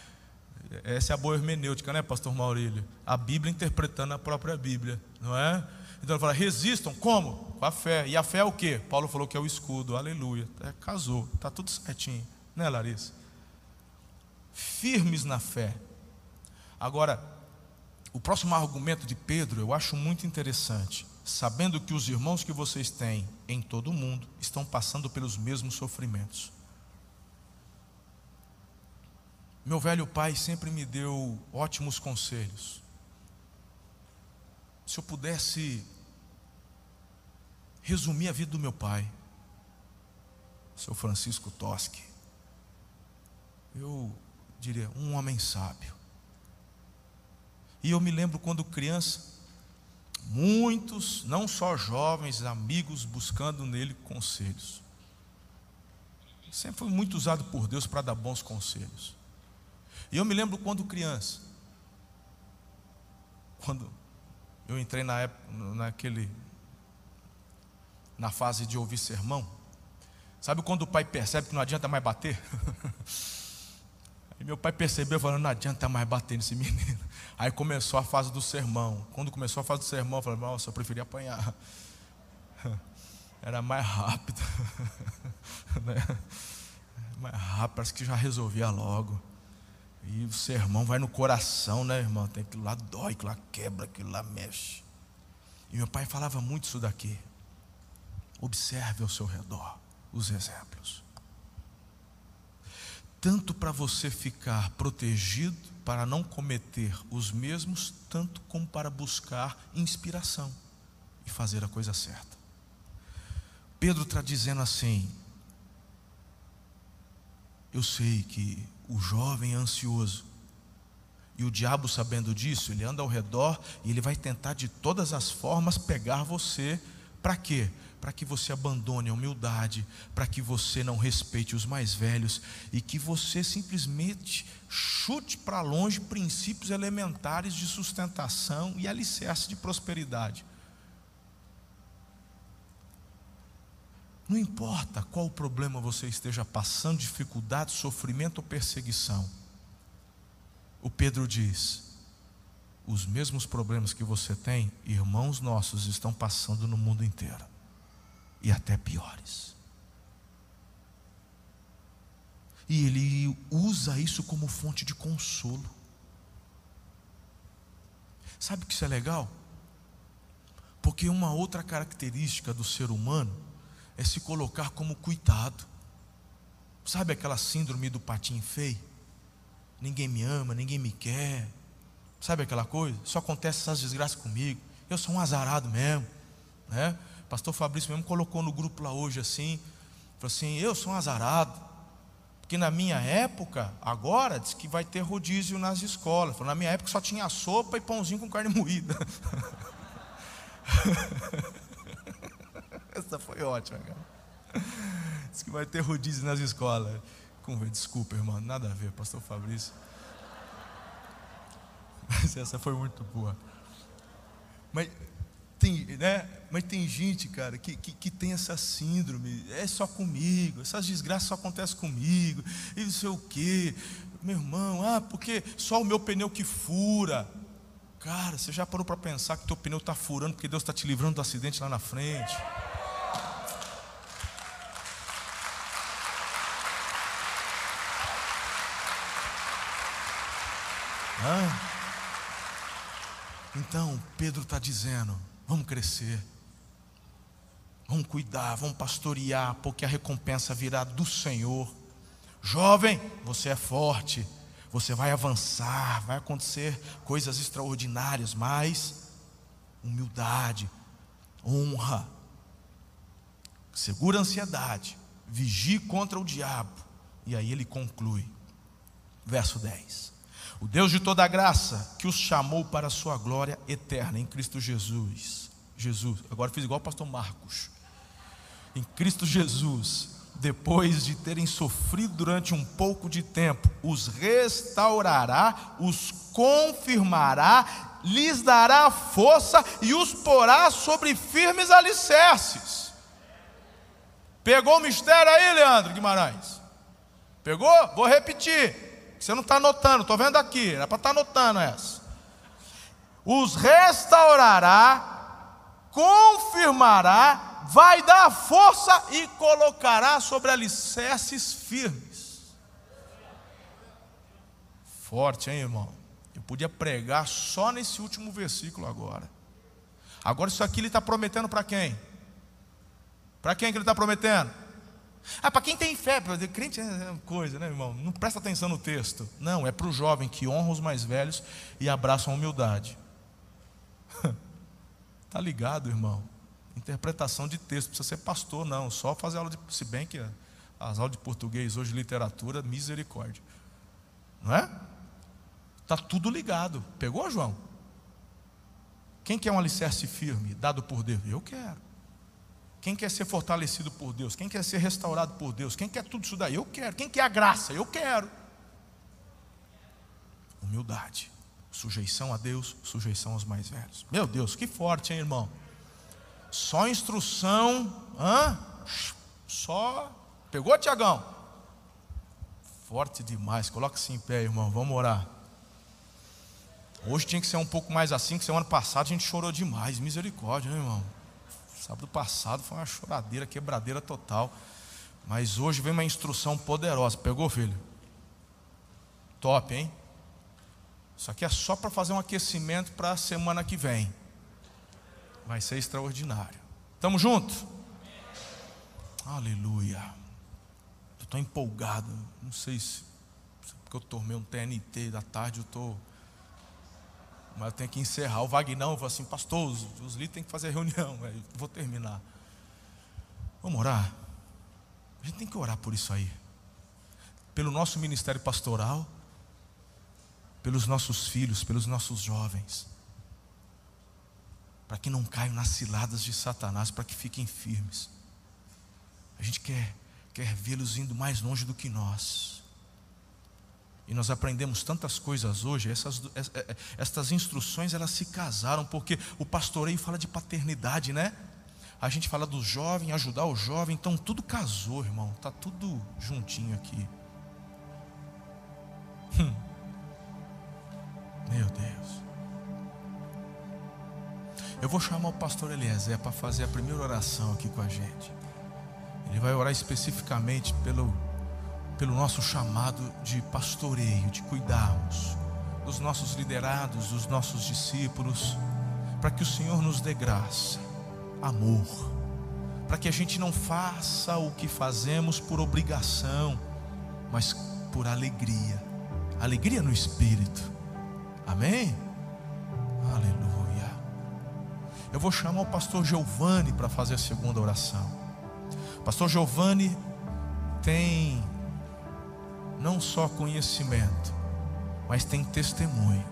Essa é a boa hermenêutica, né, Pastor Maurílio? A Bíblia interpretando a própria Bíblia, não é? Então ele fala: resistam, como? Com a fé. E a fé é o que? Paulo falou que é o escudo, aleluia. É, casou, está tudo certinho, né, Larissa? Firmes na fé. Agora, o próximo argumento de Pedro eu acho muito interessante. Sabendo que os irmãos que vocês têm em todo o mundo estão passando pelos mesmos sofrimentos. Meu velho pai sempre me deu ótimos conselhos. Se eu pudesse resumir a vida do meu pai, seu Francisco Toschi, eu diria, um homem sábio. E eu me lembro quando criança, muitos, não só jovens, amigos, buscando nele conselhos. Sempre foi muito usado por Deus para dar bons conselhos. E eu me lembro quando criança, quando eu entrei na época, naquele, na fase de ouvir sermão. Sabe quando o pai percebe que não adianta mais bater? Aí meu pai percebeu, falando, não adianta mais bater nesse menino. Aí começou a fase do sermão. Quando começou a fase do sermão, eu falei, nossa, eu preferia apanhar. Era mais rápido. Né? mais rápido, parece que já resolvia logo. E o sermão vai no coração, né, irmão? Tem aquilo lá dói, aquilo lá quebra, aquilo lá mexe. E meu pai falava muito isso daqui. Observe ao seu redor os exemplos. Tanto para você ficar protegido, para não cometer os mesmos, tanto como para buscar inspiração e fazer a coisa certa. Pedro está dizendo assim: Eu sei que o jovem ansioso. E o diabo, sabendo disso, ele anda ao redor e ele vai tentar de todas as formas pegar você. Para quê? Para que você abandone a humildade, para que você não respeite os mais velhos e que você simplesmente chute para longe princípios elementares de sustentação e alicerce de prosperidade. Não importa qual problema você esteja passando, dificuldade, sofrimento ou perseguição. O Pedro diz: os mesmos problemas que você tem, irmãos nossos estão passando no mundo inteiro, e até piores. E ele usa isso como fonte de consolo. Sabe que isso é legal? Porque uma outra característica do ser humano é se colocar como coitado. Sabe aquela síndrome do patinho feio? Ninguém me ama, ninguém me quer. Sabe aquela coisa? Só acontece essas desgraças comigo. Eu sou um azarado mesmo, né? Pastor Fabrício mesmo colocou no grupo lá hoje assim, falou assim: "Eu sou um azarado". Porque na minha época, agora diz que vai ter rodízio nas escolas. Falou, na minha época só tinha sopa e pãozinho com carne moída. Essa foi ótima, cara. Diz que vai ter rodízio nas escolas. Desculpa, irmão, nada a ver, pastor Fabrício. Mas essa foi muito boa. Mas tem, né? Mas tem gente, cara, que, que, que, tem essa síndrome, é só comigo, essas desgraças só acontecem comigo, e não sei o quê. Meu irmão, ah, porque só o meu pneu que fura. Cara, você já parou para pensar que teu pneu está furando porque Deus está te livrando do acidente lá na frente? Ah. Então, Pedro está dizendo: vamos crescer, vamos cuidar, vamos pastorear, porque a recompensa virá do Senhor. Jovem, você é forte, você vai avançar, vai acontecer coisas extraordinárias, mas humildade, honra, segura a ansiedade, vigie contra o diabo. E aí ele conclui, verso 10. O Deus de toda graça, que os chamou para a sua glória eterna em Cristo Jesus. Jesus, agora fiz igual o pastor Marcos. Em Cristo Jesus, depois de terem sofrido durante um pouco de tempo, os restaurará, os confirmará, lhes dará força e os porá sobre firmes alicerces. Pegou o mistério aí, Leandro Guimarães? Pegou? Vou repetir. Você não está anotando, estou vendo aqui, era para estar tá anotando essa. Os restaurará, confirmará, vai dar força e colocará sobre alicerces firmes. Forte, hein, irmão? Eu podia pregar só nesse último versículo agora. Agora, isso aqui ele está prometendo para quem? Para quem que ele está prometendo? Ah, para quem tem fé, para crente é coisa, né, irmão? Não presta atenção no texto. Não, é para o jovem que honra os mais velhos e abraça a humildade. Tá ligado, irmão? Interpretação de texto, precisa ser pastor, não. Só fazer aula de. Se bem que as aulas de português hoje, literatura, misericórdia. Não é? Tá tudo ligado. Pegou, João? Quem quer um alicerce firme, dado por Deus? Eu quero. Quem quer ser fortalecido por Deus? Quem quer ser restaurado por Deus? Quem quer tudo isso daí? Eu quero. Quem quer a graça? Eu quero. Humildade, sujeição a Deus, sujeição aos mais velhos. Meu Deus, que forte, hein, irmão? Só instrução, hã? Só. Pegou, Tiagão? Forte demais. Coloque-se em pé, irmão. Vamos orar. Hoje tinha que ser um pouco mais assim, que semana passada a gente chorou demais. Misericórdia, né, irmão? Sábado passado foi uma choradeira, quebradeira total. Mas hoje vem uma instrução poderosa. Pegou, filho? Top, hein? Isso aqui é só para fazer um aquecimento para a semana que vem. Vai ser extraordinário. Tamo junto? Aleluia. Estou empolgado. Não sei se porque eu tomei um TNT da tarde, eu estou. Tô mas eu tenho que encerrar. O Vagnão falou assim, pastor, os, os líderes têm que fazer reunião. Eu vou terminar. Vamos orar? A gente tem que orar por isso aí. Pelo nosso ministério pastoral, pelos nossos filhos, pelos nossos jovens. Para que não caiam nas ciladas de Satanás, para que fiquem firmes. A gente quer, quer vê-los indo mais longe do que nós. E nós aprendemos tantas coisas hoje, essas, essas instruções elas se casaram, porque o pastoreio fala de paternidade, né? A gente fala do jovem, ajudar o jovem, então tudo casou, irmão. Tá tudo juntinho aqui. Hum. Meu Deus. Eu vou chamar o pastor Eliezer para fazer a primeira oração aqui com a gente. Ele vai orar especificamente pelo, pelo nosso chamado de pastoreio, de cuidarmos dos nossos liderados, dos nossos discípulos, para que o Senhor nos dê graça, amor, para que a gente não faça o que fazemos por obrigação, mas por alegria, alegria no espírito. Amém? Aleluia. Eu vou chamar o pastor Giovanni para fazer a segunda oração. Pastor Giovanni tem não só conhecimento, mas tem testemunho.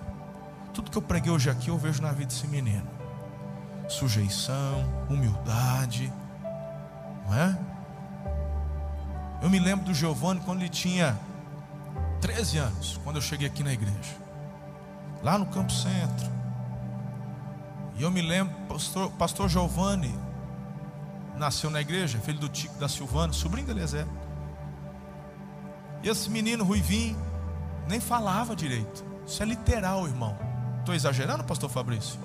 Tudo que eu preguei hoje aqui eu vejo na vida desse menino: sujeição, humildade, não é? Eu me lembro do Giovanni quando ele tinha 13 anos, quando eu cheguei aqui na igreja, lá no Campo Centro. E eu me lembro, pastor, pastor Giovanni nasceu na igreja, filho do Tico da Silvana, sobrinho da Eliezer. Esse menino ruivinho nem falava direito. Isso é literal, irmão. Estou exagerando, pastor Fabrício?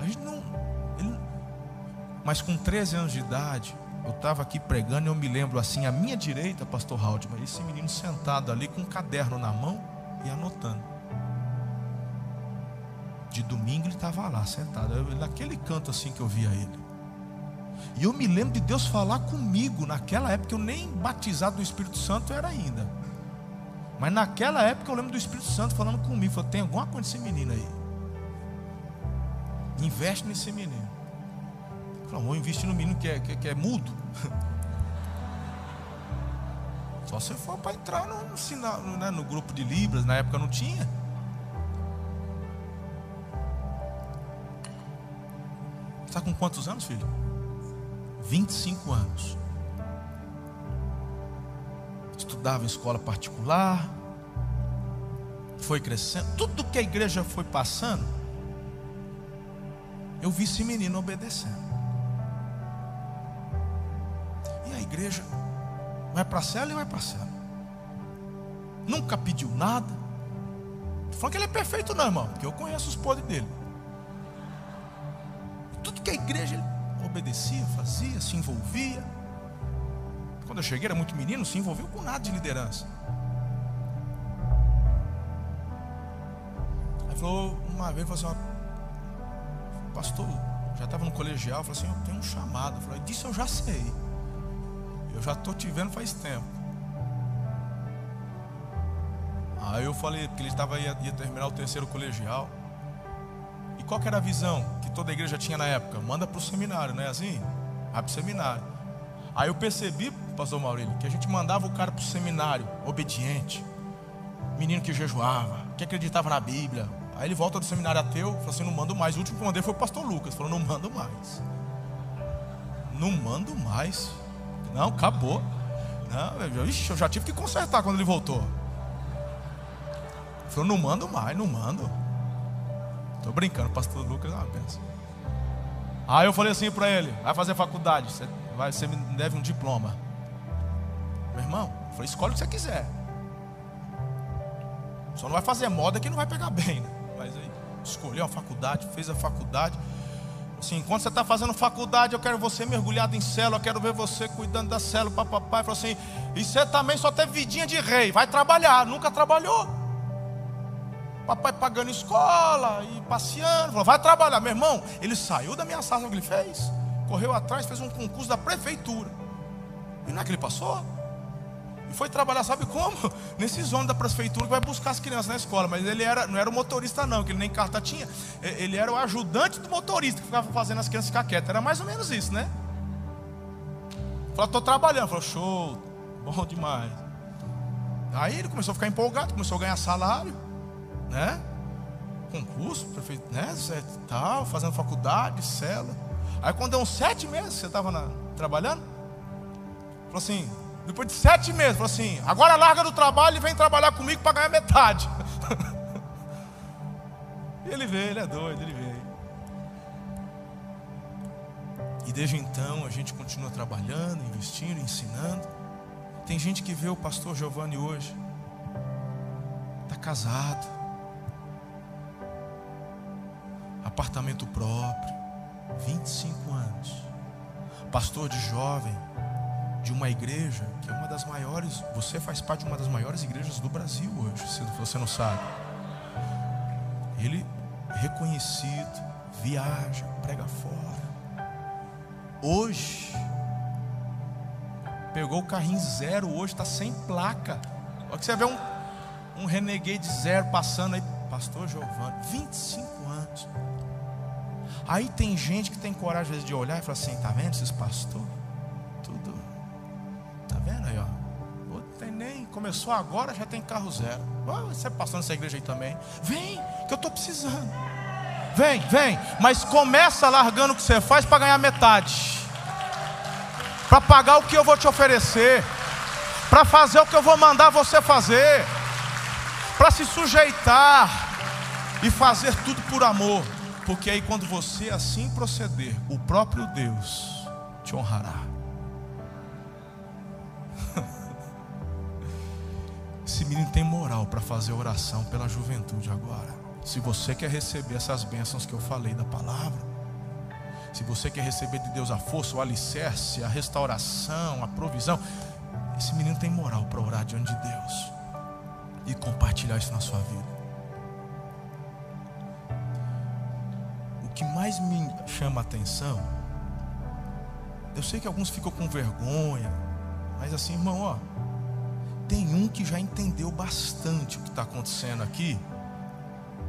A gente não. Ele, mas com 13 anos de idade, eu estava aqui pregando e eu me lembro assim, à minha direita, pastor Haldman, esse menino sentado ali com um caderno na mão e anotando. De domingo ele estava lá, sentado, naquele canto assim que eu via ele. E eu me lembro de Deus falar comigo naquela época, eu nem batizado no Espírito Santo era ainda. Mas naquela época eu lembro do Espírito Santo falando comigo, falou, tem alguma coisa nesse menino aí. Investe nesse menino. Falou, vou investir no menino que é, que, que é mudo. Só se for para entrar no, no, né, no grupo de Libras, na época não tinha. Está com quantos anos, filho? 25 anos. Estudava em escola particular. Foi crescendo. Tudo que a igreja foi passando, eu vi esse menino obedecendo. E a igreja vai para a cela e vai para a cela. Nunca pediu nada. Estou falando que ele é perfeito, não, irmão, porque eu conheço os podres dele. Tudo que a igreja ele obedecia, fazia, se envolvia. Quando eu cheguei, era muito menino, se envolveu com nada de liderança. Aí falou, uma vez, falou assim: Pastor, já estava no colegial, falou assim: Eu tenho um chamado. Eu falei: Disso eu já sei. Eu já estou te vendo faz tempo. Aí eu falei, porque ele estava ia, ia terminar o terceiro colegial. Qual era a visão que toda a igreja tinha na época? Manda para o seminário, não é assim? Vai para o seminário. Aí eu percebi, pastor Maurílio, que a gente mandava o cara para o seminário, obediente, menino que jejuava, que acreditava na Bíblia. Aí ele volta do seminário ateu, falou assim: não mando mais. O último que mandei foi o pastor Lucas, falou: não mando mais. Não mando mais. Não, acabou. Não, eu, ixi, eu já tive que consertar quando ele voltou. Ele falou: não mando mais, não mando. Estou brincando, pastor Lucas é uma benção. Aí eu falei assim para ele: vai fazer faculdade, você, vai, você me deve um diploma. Meu irmão, eu falei: escolhe o que você quiser. Só não vai fazer moda que não vai pegar bem, né? Mas aí escolheu a faculdade, fez a faculdade. Assim, quando você está fazendo faculdade, eu quero você mergulhado em célula, eu quero ver você cuidando da célula, papai. Falou assim, e você também só teve vidinha de rei, vai trabalhar, nunca trabalhou. Papai pagando escola e passeando, falou, vai trabalhar. Meu irmão, ele saiu da minha sala, o que ele fez? Correu atrás, fez um concurso da prefeitura. E não é que ele passou? E foi trabalhar, sabe como? Nesses ônibus da prefeitura que vai buscar as crianças na escola. Mas ele era, não era o motorista, não, que ele nem carta tinha. Ele era o ajudante do motorista que ficava fazendo as crianças ficar quietas. Era mais ou menos isso, né? Falou, estou trabalhando. Falou, show, bom demais. Aí ele começou a ficar empolgado, começou a ganhar salário, né? Concurso, prefeito, né? Tal, fazendo faculdade, cela. Aí quando deu uns sete meses, você estava trabalhando, falou assim, depois de sete meses, falou assim: agora larga do trabalho e vem trabalhar comigo para ganhar metade. ele veio, ele é doido, ele veio. E desde então a gente continua trabalhando, investindo, ensinando. Tem gente que vê o pastor Giovanni hoje, está casado, apartamento próprio, 25 anos, pastor de jovem, de uma igreja que é uma das maiores, você faz parte de uma das maiores igrejas do Brasil hoje, se você não sabe. Ele reconhecido, viaja, prega fora. Hoje, pegou o carrinho zero, hoje está sem placa. Olha que você vê um, um renegade zero passando aí, Pastor Giovanni, 25 anos. Aí tem gente que tem coragem de olhar e falar assim: tá vendo esses pastores? Tudo. Tá vendo aí, ó? Não tem nem. Começou agora, já tem carro zero. Você é pastor nessa igreja aí também. Vem, que eu estou precisando. Vem, vem, mas começa largando o que você faz para ganhar metade, para pagar o que eu vou te oferecer, para fazer o que eu vou mandar você fazer, para se sujeitar e fazer tudo por amor, porque aí quando você assim proceder, o próprio Deus te honrará. Esse menino tem moral para fazer oração pela juventude agora. Se você quer receber essas bênçãos que eu falei da palavra, se você quer receber de Deus a força, o alicerce, a restauração, a provisão, esse menino tem moral para orar diante de Deus e compartilhar isso na sua vida. Que mais me chama a atenção, eu sei que alguns ficam com vergonha, mas assim, irmão, ó, tem um que já entendeu bastante o que está acontecendo aqui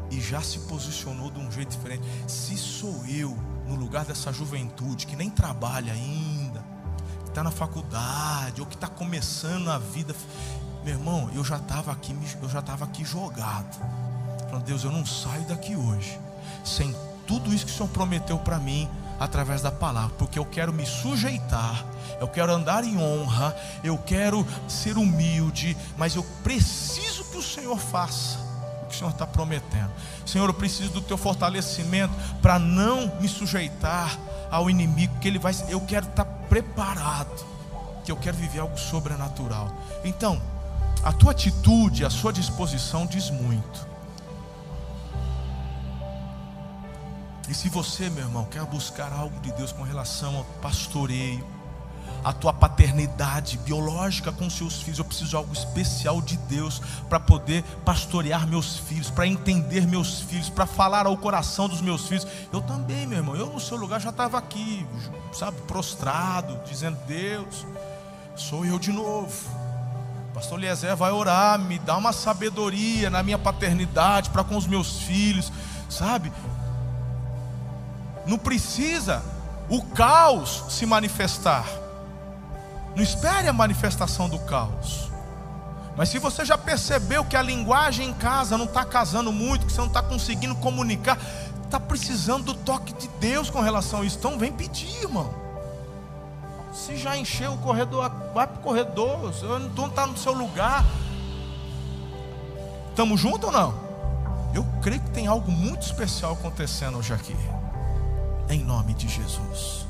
e já se posicionou de um jeito diferente. Se sou eu no lugar dessa juventude que nem trabalha ainda, que está na faculdade ou que está começando a vida, meu irmão, eu já estava aqui, eu já estava aqui jogado. Falando, Deus, eu não saio daqui hoje sem tudo isso que o Senhor prometeu para mim através da palavra, porque eu quero me sujeitar, eu quero andar em honra, eu quero ser humilde, mas eu preciso que o Senhor faça que o Senhor está prometendo. Senhor, eu preciso do teu fortalecimento para não me sujeitar ao inimigo, que ele vai. Eu quero estar tá preparado, que eu quero viver algo sobrenatural. Então, a tua atitude, a sua disposição diz muito. E se você, meu irmão, quer buscar algo de Deus com relação ao pastoreio, a tua paternidade biológica com seus filhos. Eu preciso de algo especial de Deus para poder pastorear meus filhos, para entender meus filhos, para falar ao coração dos meus filhos. Eu também, meu irmão, eu no seu lugar já estava aqui, sabe, prostrado, dizendo: Deus, sou eu de novo. Pastor Eliezer vai orar, me dá uma sabedoria na minha paternidade para com os meus filhos, sabe? Não precisa o caos se manifestar. Não espere a manifestação do caos. Mas se você já percebeu que a linguagem em casa não está casando muito, que você não está conseguindo comunicar, está precisando do toque de Deus com relação a isso. Então vem pedir, irmão. Se já encheu o corredor, vai para o corredor. Se não está no seu lugar. Estamos juntos ou não? Eu creio que tem algo muito especial acontecendo hoje aqui. Em nome de Jesus.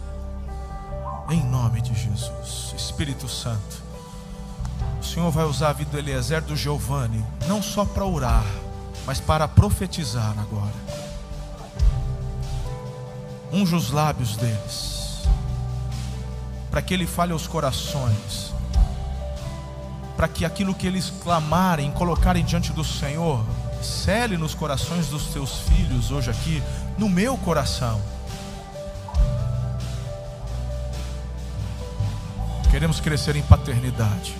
Em nome de Jesus. Espírito Santo. O Senhor vai usar a vida do Eliezer do Giovanni, não só para orar, mas para profetizar agora. Unja os lábios deles, para que ele fale aos corações, para que aquilo que eles clamarem, colocarem diante do Senhor, cele nos corações dos teus filhos hoje aqui, no meu coração Queremos crescer em paternidade,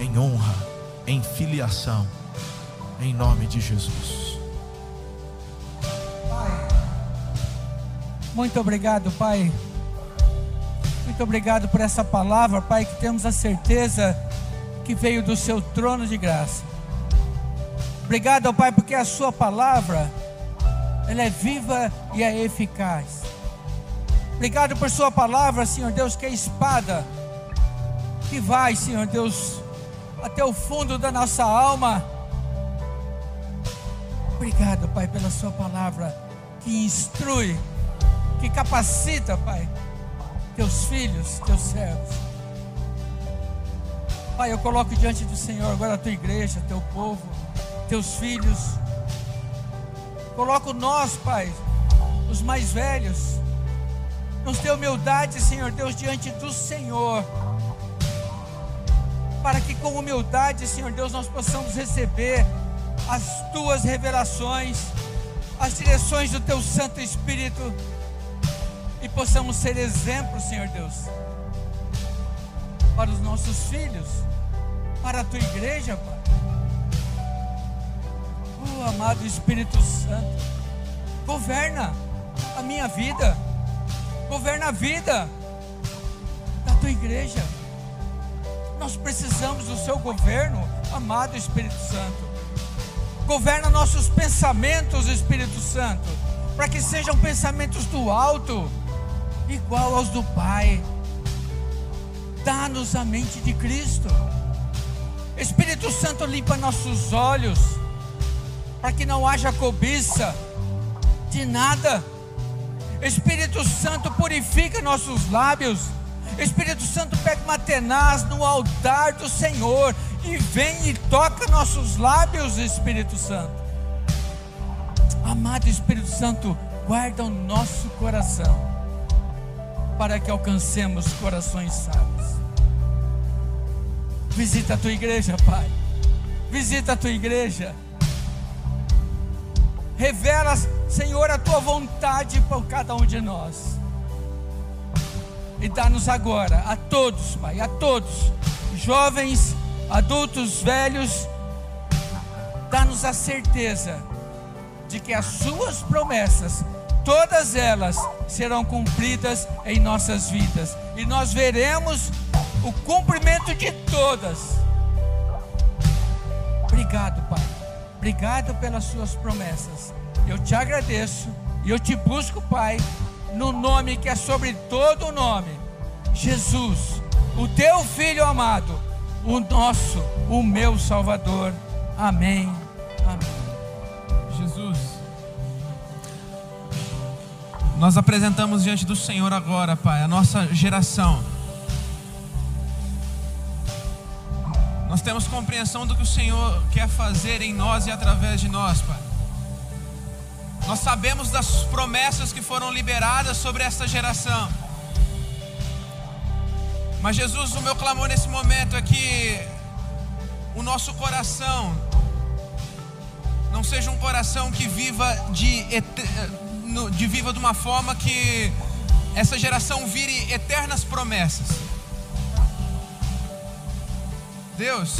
em honra, em filiação, em nome de Jesus. Pai, muito obrigado, Pai. Muito obrigado por essa palavra, Pai, que temos a certeza que veio do seu trono de graça. Obrigado, Pai, porque a sua palavra ela é viva e é eficaz. Obrigado por Sua palavra, Senhor Deus, que é espada que vai, Senhor Deus, até o fundo da nossa alma. Obrigado, Pai, pela Sua palavra que instrui, que capacita, Pai, teus filhos, teus servos. Pai, eu coloco diante do Senhor agora a tua igreja, teu povo, teus filhos. Coloco nós, Pai, os mais velhos. Nos dê humildade, Senhor Deus, diante do Senhor. Para que com humildade, Senhor Deus, nós possamos receber as tuas revelações, as direções do teu Santo Espírito e possamos ser exemplo, Senhor Deus, para os nossos filhos, para a tua igreja, Pai. Oh, amado Espírito Santo, governa a minha vida, governa a vida da tua igreja. Nós precisamos do seu governo, amado Espírito Santo. Governa nossos pensamentos, Espírito Santo, para que sejam pensamentos do alto, igual aos do Pai. Dá-nos a mente de Cristo. Espírito Santo limpa nossos olhos, para que não haja cobiça de nada. Espírito Santo purifica nossos lábios. Espírito Santo pega uma tenaz no altar do Senhor e vem e toca nossos lábios, Espírito Santo. Amado Espírito Santo, guarda o nosso coração para que alcancemos corações sábios. Visita a tua igreja, Pai. Visita a tua igreja. Revela, Senhor, a tua vontade para cada um de nós. E dá-nos agora, a todos, Pai, a todos, jovens, adultos, velhos, dá-nos a certeza de que as Suas promessas, todas elas serão cumpridas em nossas vidas, e nós veremos o cumprimento de todas. Obrigado, Pai. Obrigado pelas Suas promessas. Eu te agradeço e eu te busco, Pai, no nome que é sobre todo o nome, Jesus, o Teu Filho amado o nosso, o meu Salvador. Amém. Amém. Jesus, nós apresentamos diante do Senhor agora, Pai, a nossa geração. Nós temos compreensão do que o Senhor quer fazer em nós e através de nós, Pai. Nós sabemos das promessas que foram liberadas sobre esta geração. Mas Jesus, o meu clamor nesse momento é que o nosso coração não seja um coração que viva de, de viva de uma forma que essa geração vire eternas promessas. Deus,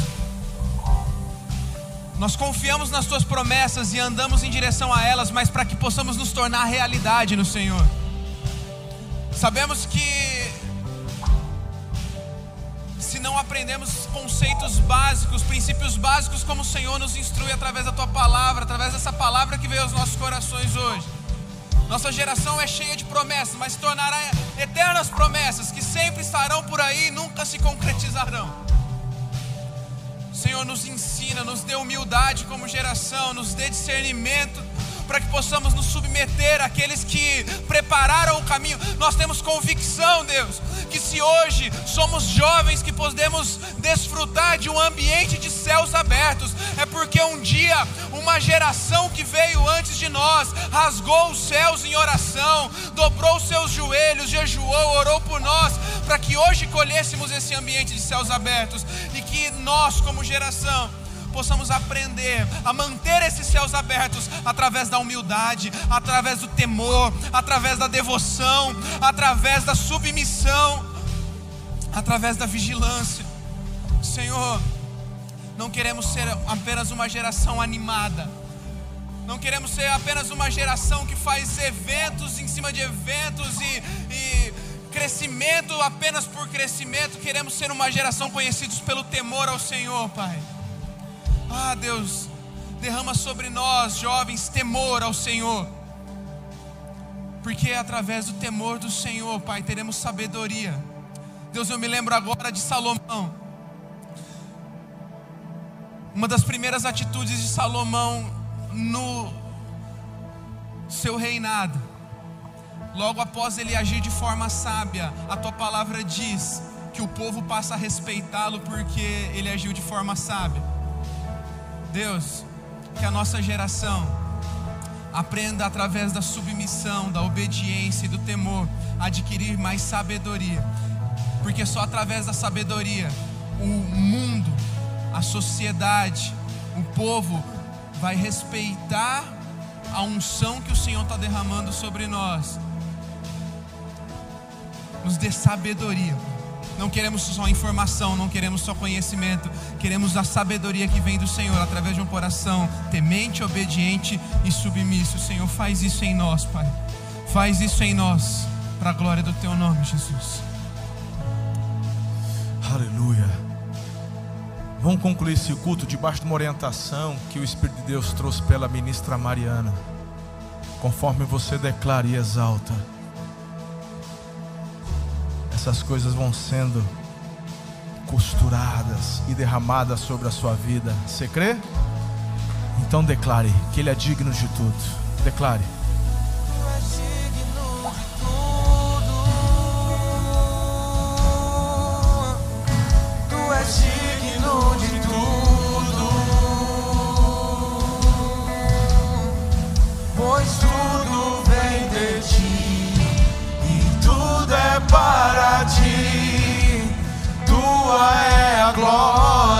nós confiamos nas tuas promessas e andamos em direção a elas, mas para que possamos nos tornar realidade no Senhor. Sabemos que não aprendemos conceitos básicos, princípios básicos, como o Senhor nos instrui através da tua palavra, através dessa palavra que veio aos nossos corações hoje. Nossa geração é cheia de promessas, mas se tornará eternas promessas que sempre estarão por aí e nunca se concretizarão. Senhor, nos ensina, nos dê humildade como geração, nos dê discernimento para que possamos nos submeter àqueles que prepararam o caminho. Nós temos convicção, Deus, que se hoje somos jovens que podemos desfrutar de um ambiente de céus abertos, é porque um dia uma geração que veio antes de nós rasgou os céus em oração, dobrou seus joelhos, jejuou, orou por nós, para que hoje colhêssemos esse ambiente de céus abertos e que nós, como geração, possamos aprender a manter esses céus abertos através da humildade, através do temor, através da devoção, através da submissão, através da vigilância. Senhor, não queremos ser apenas uma geração animada. Não queremos ser apenas uma geração que faz eventos em cima de eventos e, e crescimento apenas por crescimento. Queremos ser uma geração conhecidos pelo temor ao Senhor, Pai. Ah, Deus, derrama sobre nós, jovens, temor ao Senhor. Porque é através do temor do Senhor, Pai, teremos sabedoria. Deus, eu me lembro agora de Salomão. Uma das primeiras atitudes de Salomão no seu reinado logo após ele agir de forma sábia, a tua palavra diz que o povo passa a respeitá-lo porque ele agiu de forma sábia. Deus, que a nossa geração aprenda através da submissão, da obediência e do temor, adquirir mais sabedoria, porque só através da sabedoria o mundo, a sociedade, o povo vai respeitar a unção que o Senhor está derramando sobre nós. Nos dê sabedoria. Não queremos só informação, não queremos só conhecimento, queremos a sabedoria que vem do Senhor através de um coração temente, obediente e submisso. Senhor, faz isso em nós, Pai. Faz isso em nós, para a glória do Teu nome, Jesus. Aleluia. Vamos concluir esse culto debaixo de uma orientação que o Espírito de Deus trouxe pela ministra Mariana. Conforme você declara e exalta, essas coisas vão sendo costuradas e derramadas sobre a sua vida. Você crê? Então declare que Ele é digno de tudo. Declare. É a glória.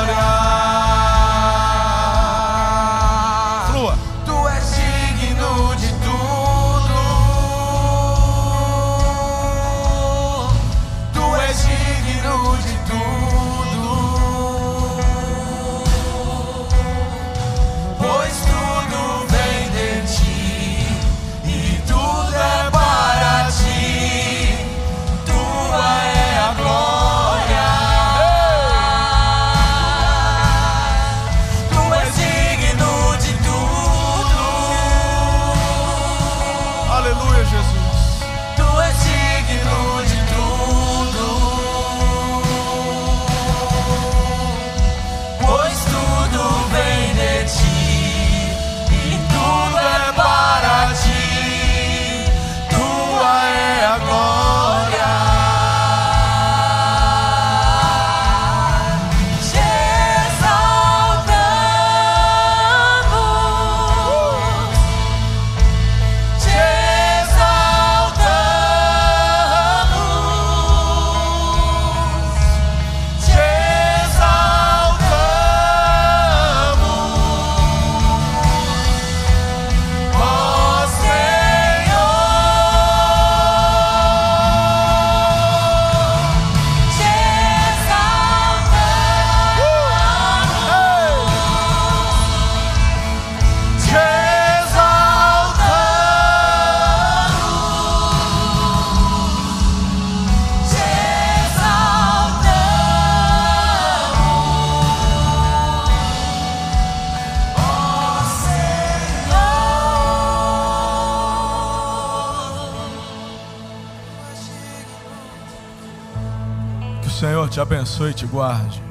Abençoe e te guarde.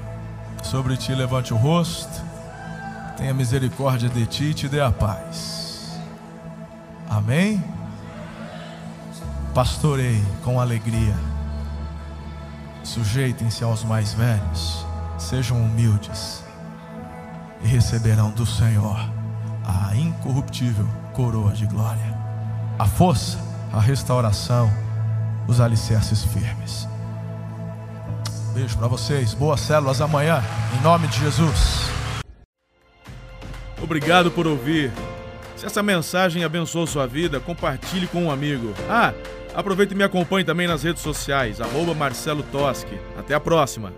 Sobre ti levante o rosto, tenha misericórdia de ti e te dê a paz. Amém? Pastorei com alegria. Sujeitem-se aos mais velhos, sejam humildes e receberão do Senhor a incorruptível coroa de glória, a força, a restauração, os alicerces firmes. Beijo para vocês, boas células amanhã, em nome de Jesus. Obrigado por ouvir. Se essa mensagem abençoou sua vida, compartilhe com um amigo. Ah, aproveite e me acompanhe também nas redes sociais, arroba Marcelo Toschi. Até a próxima.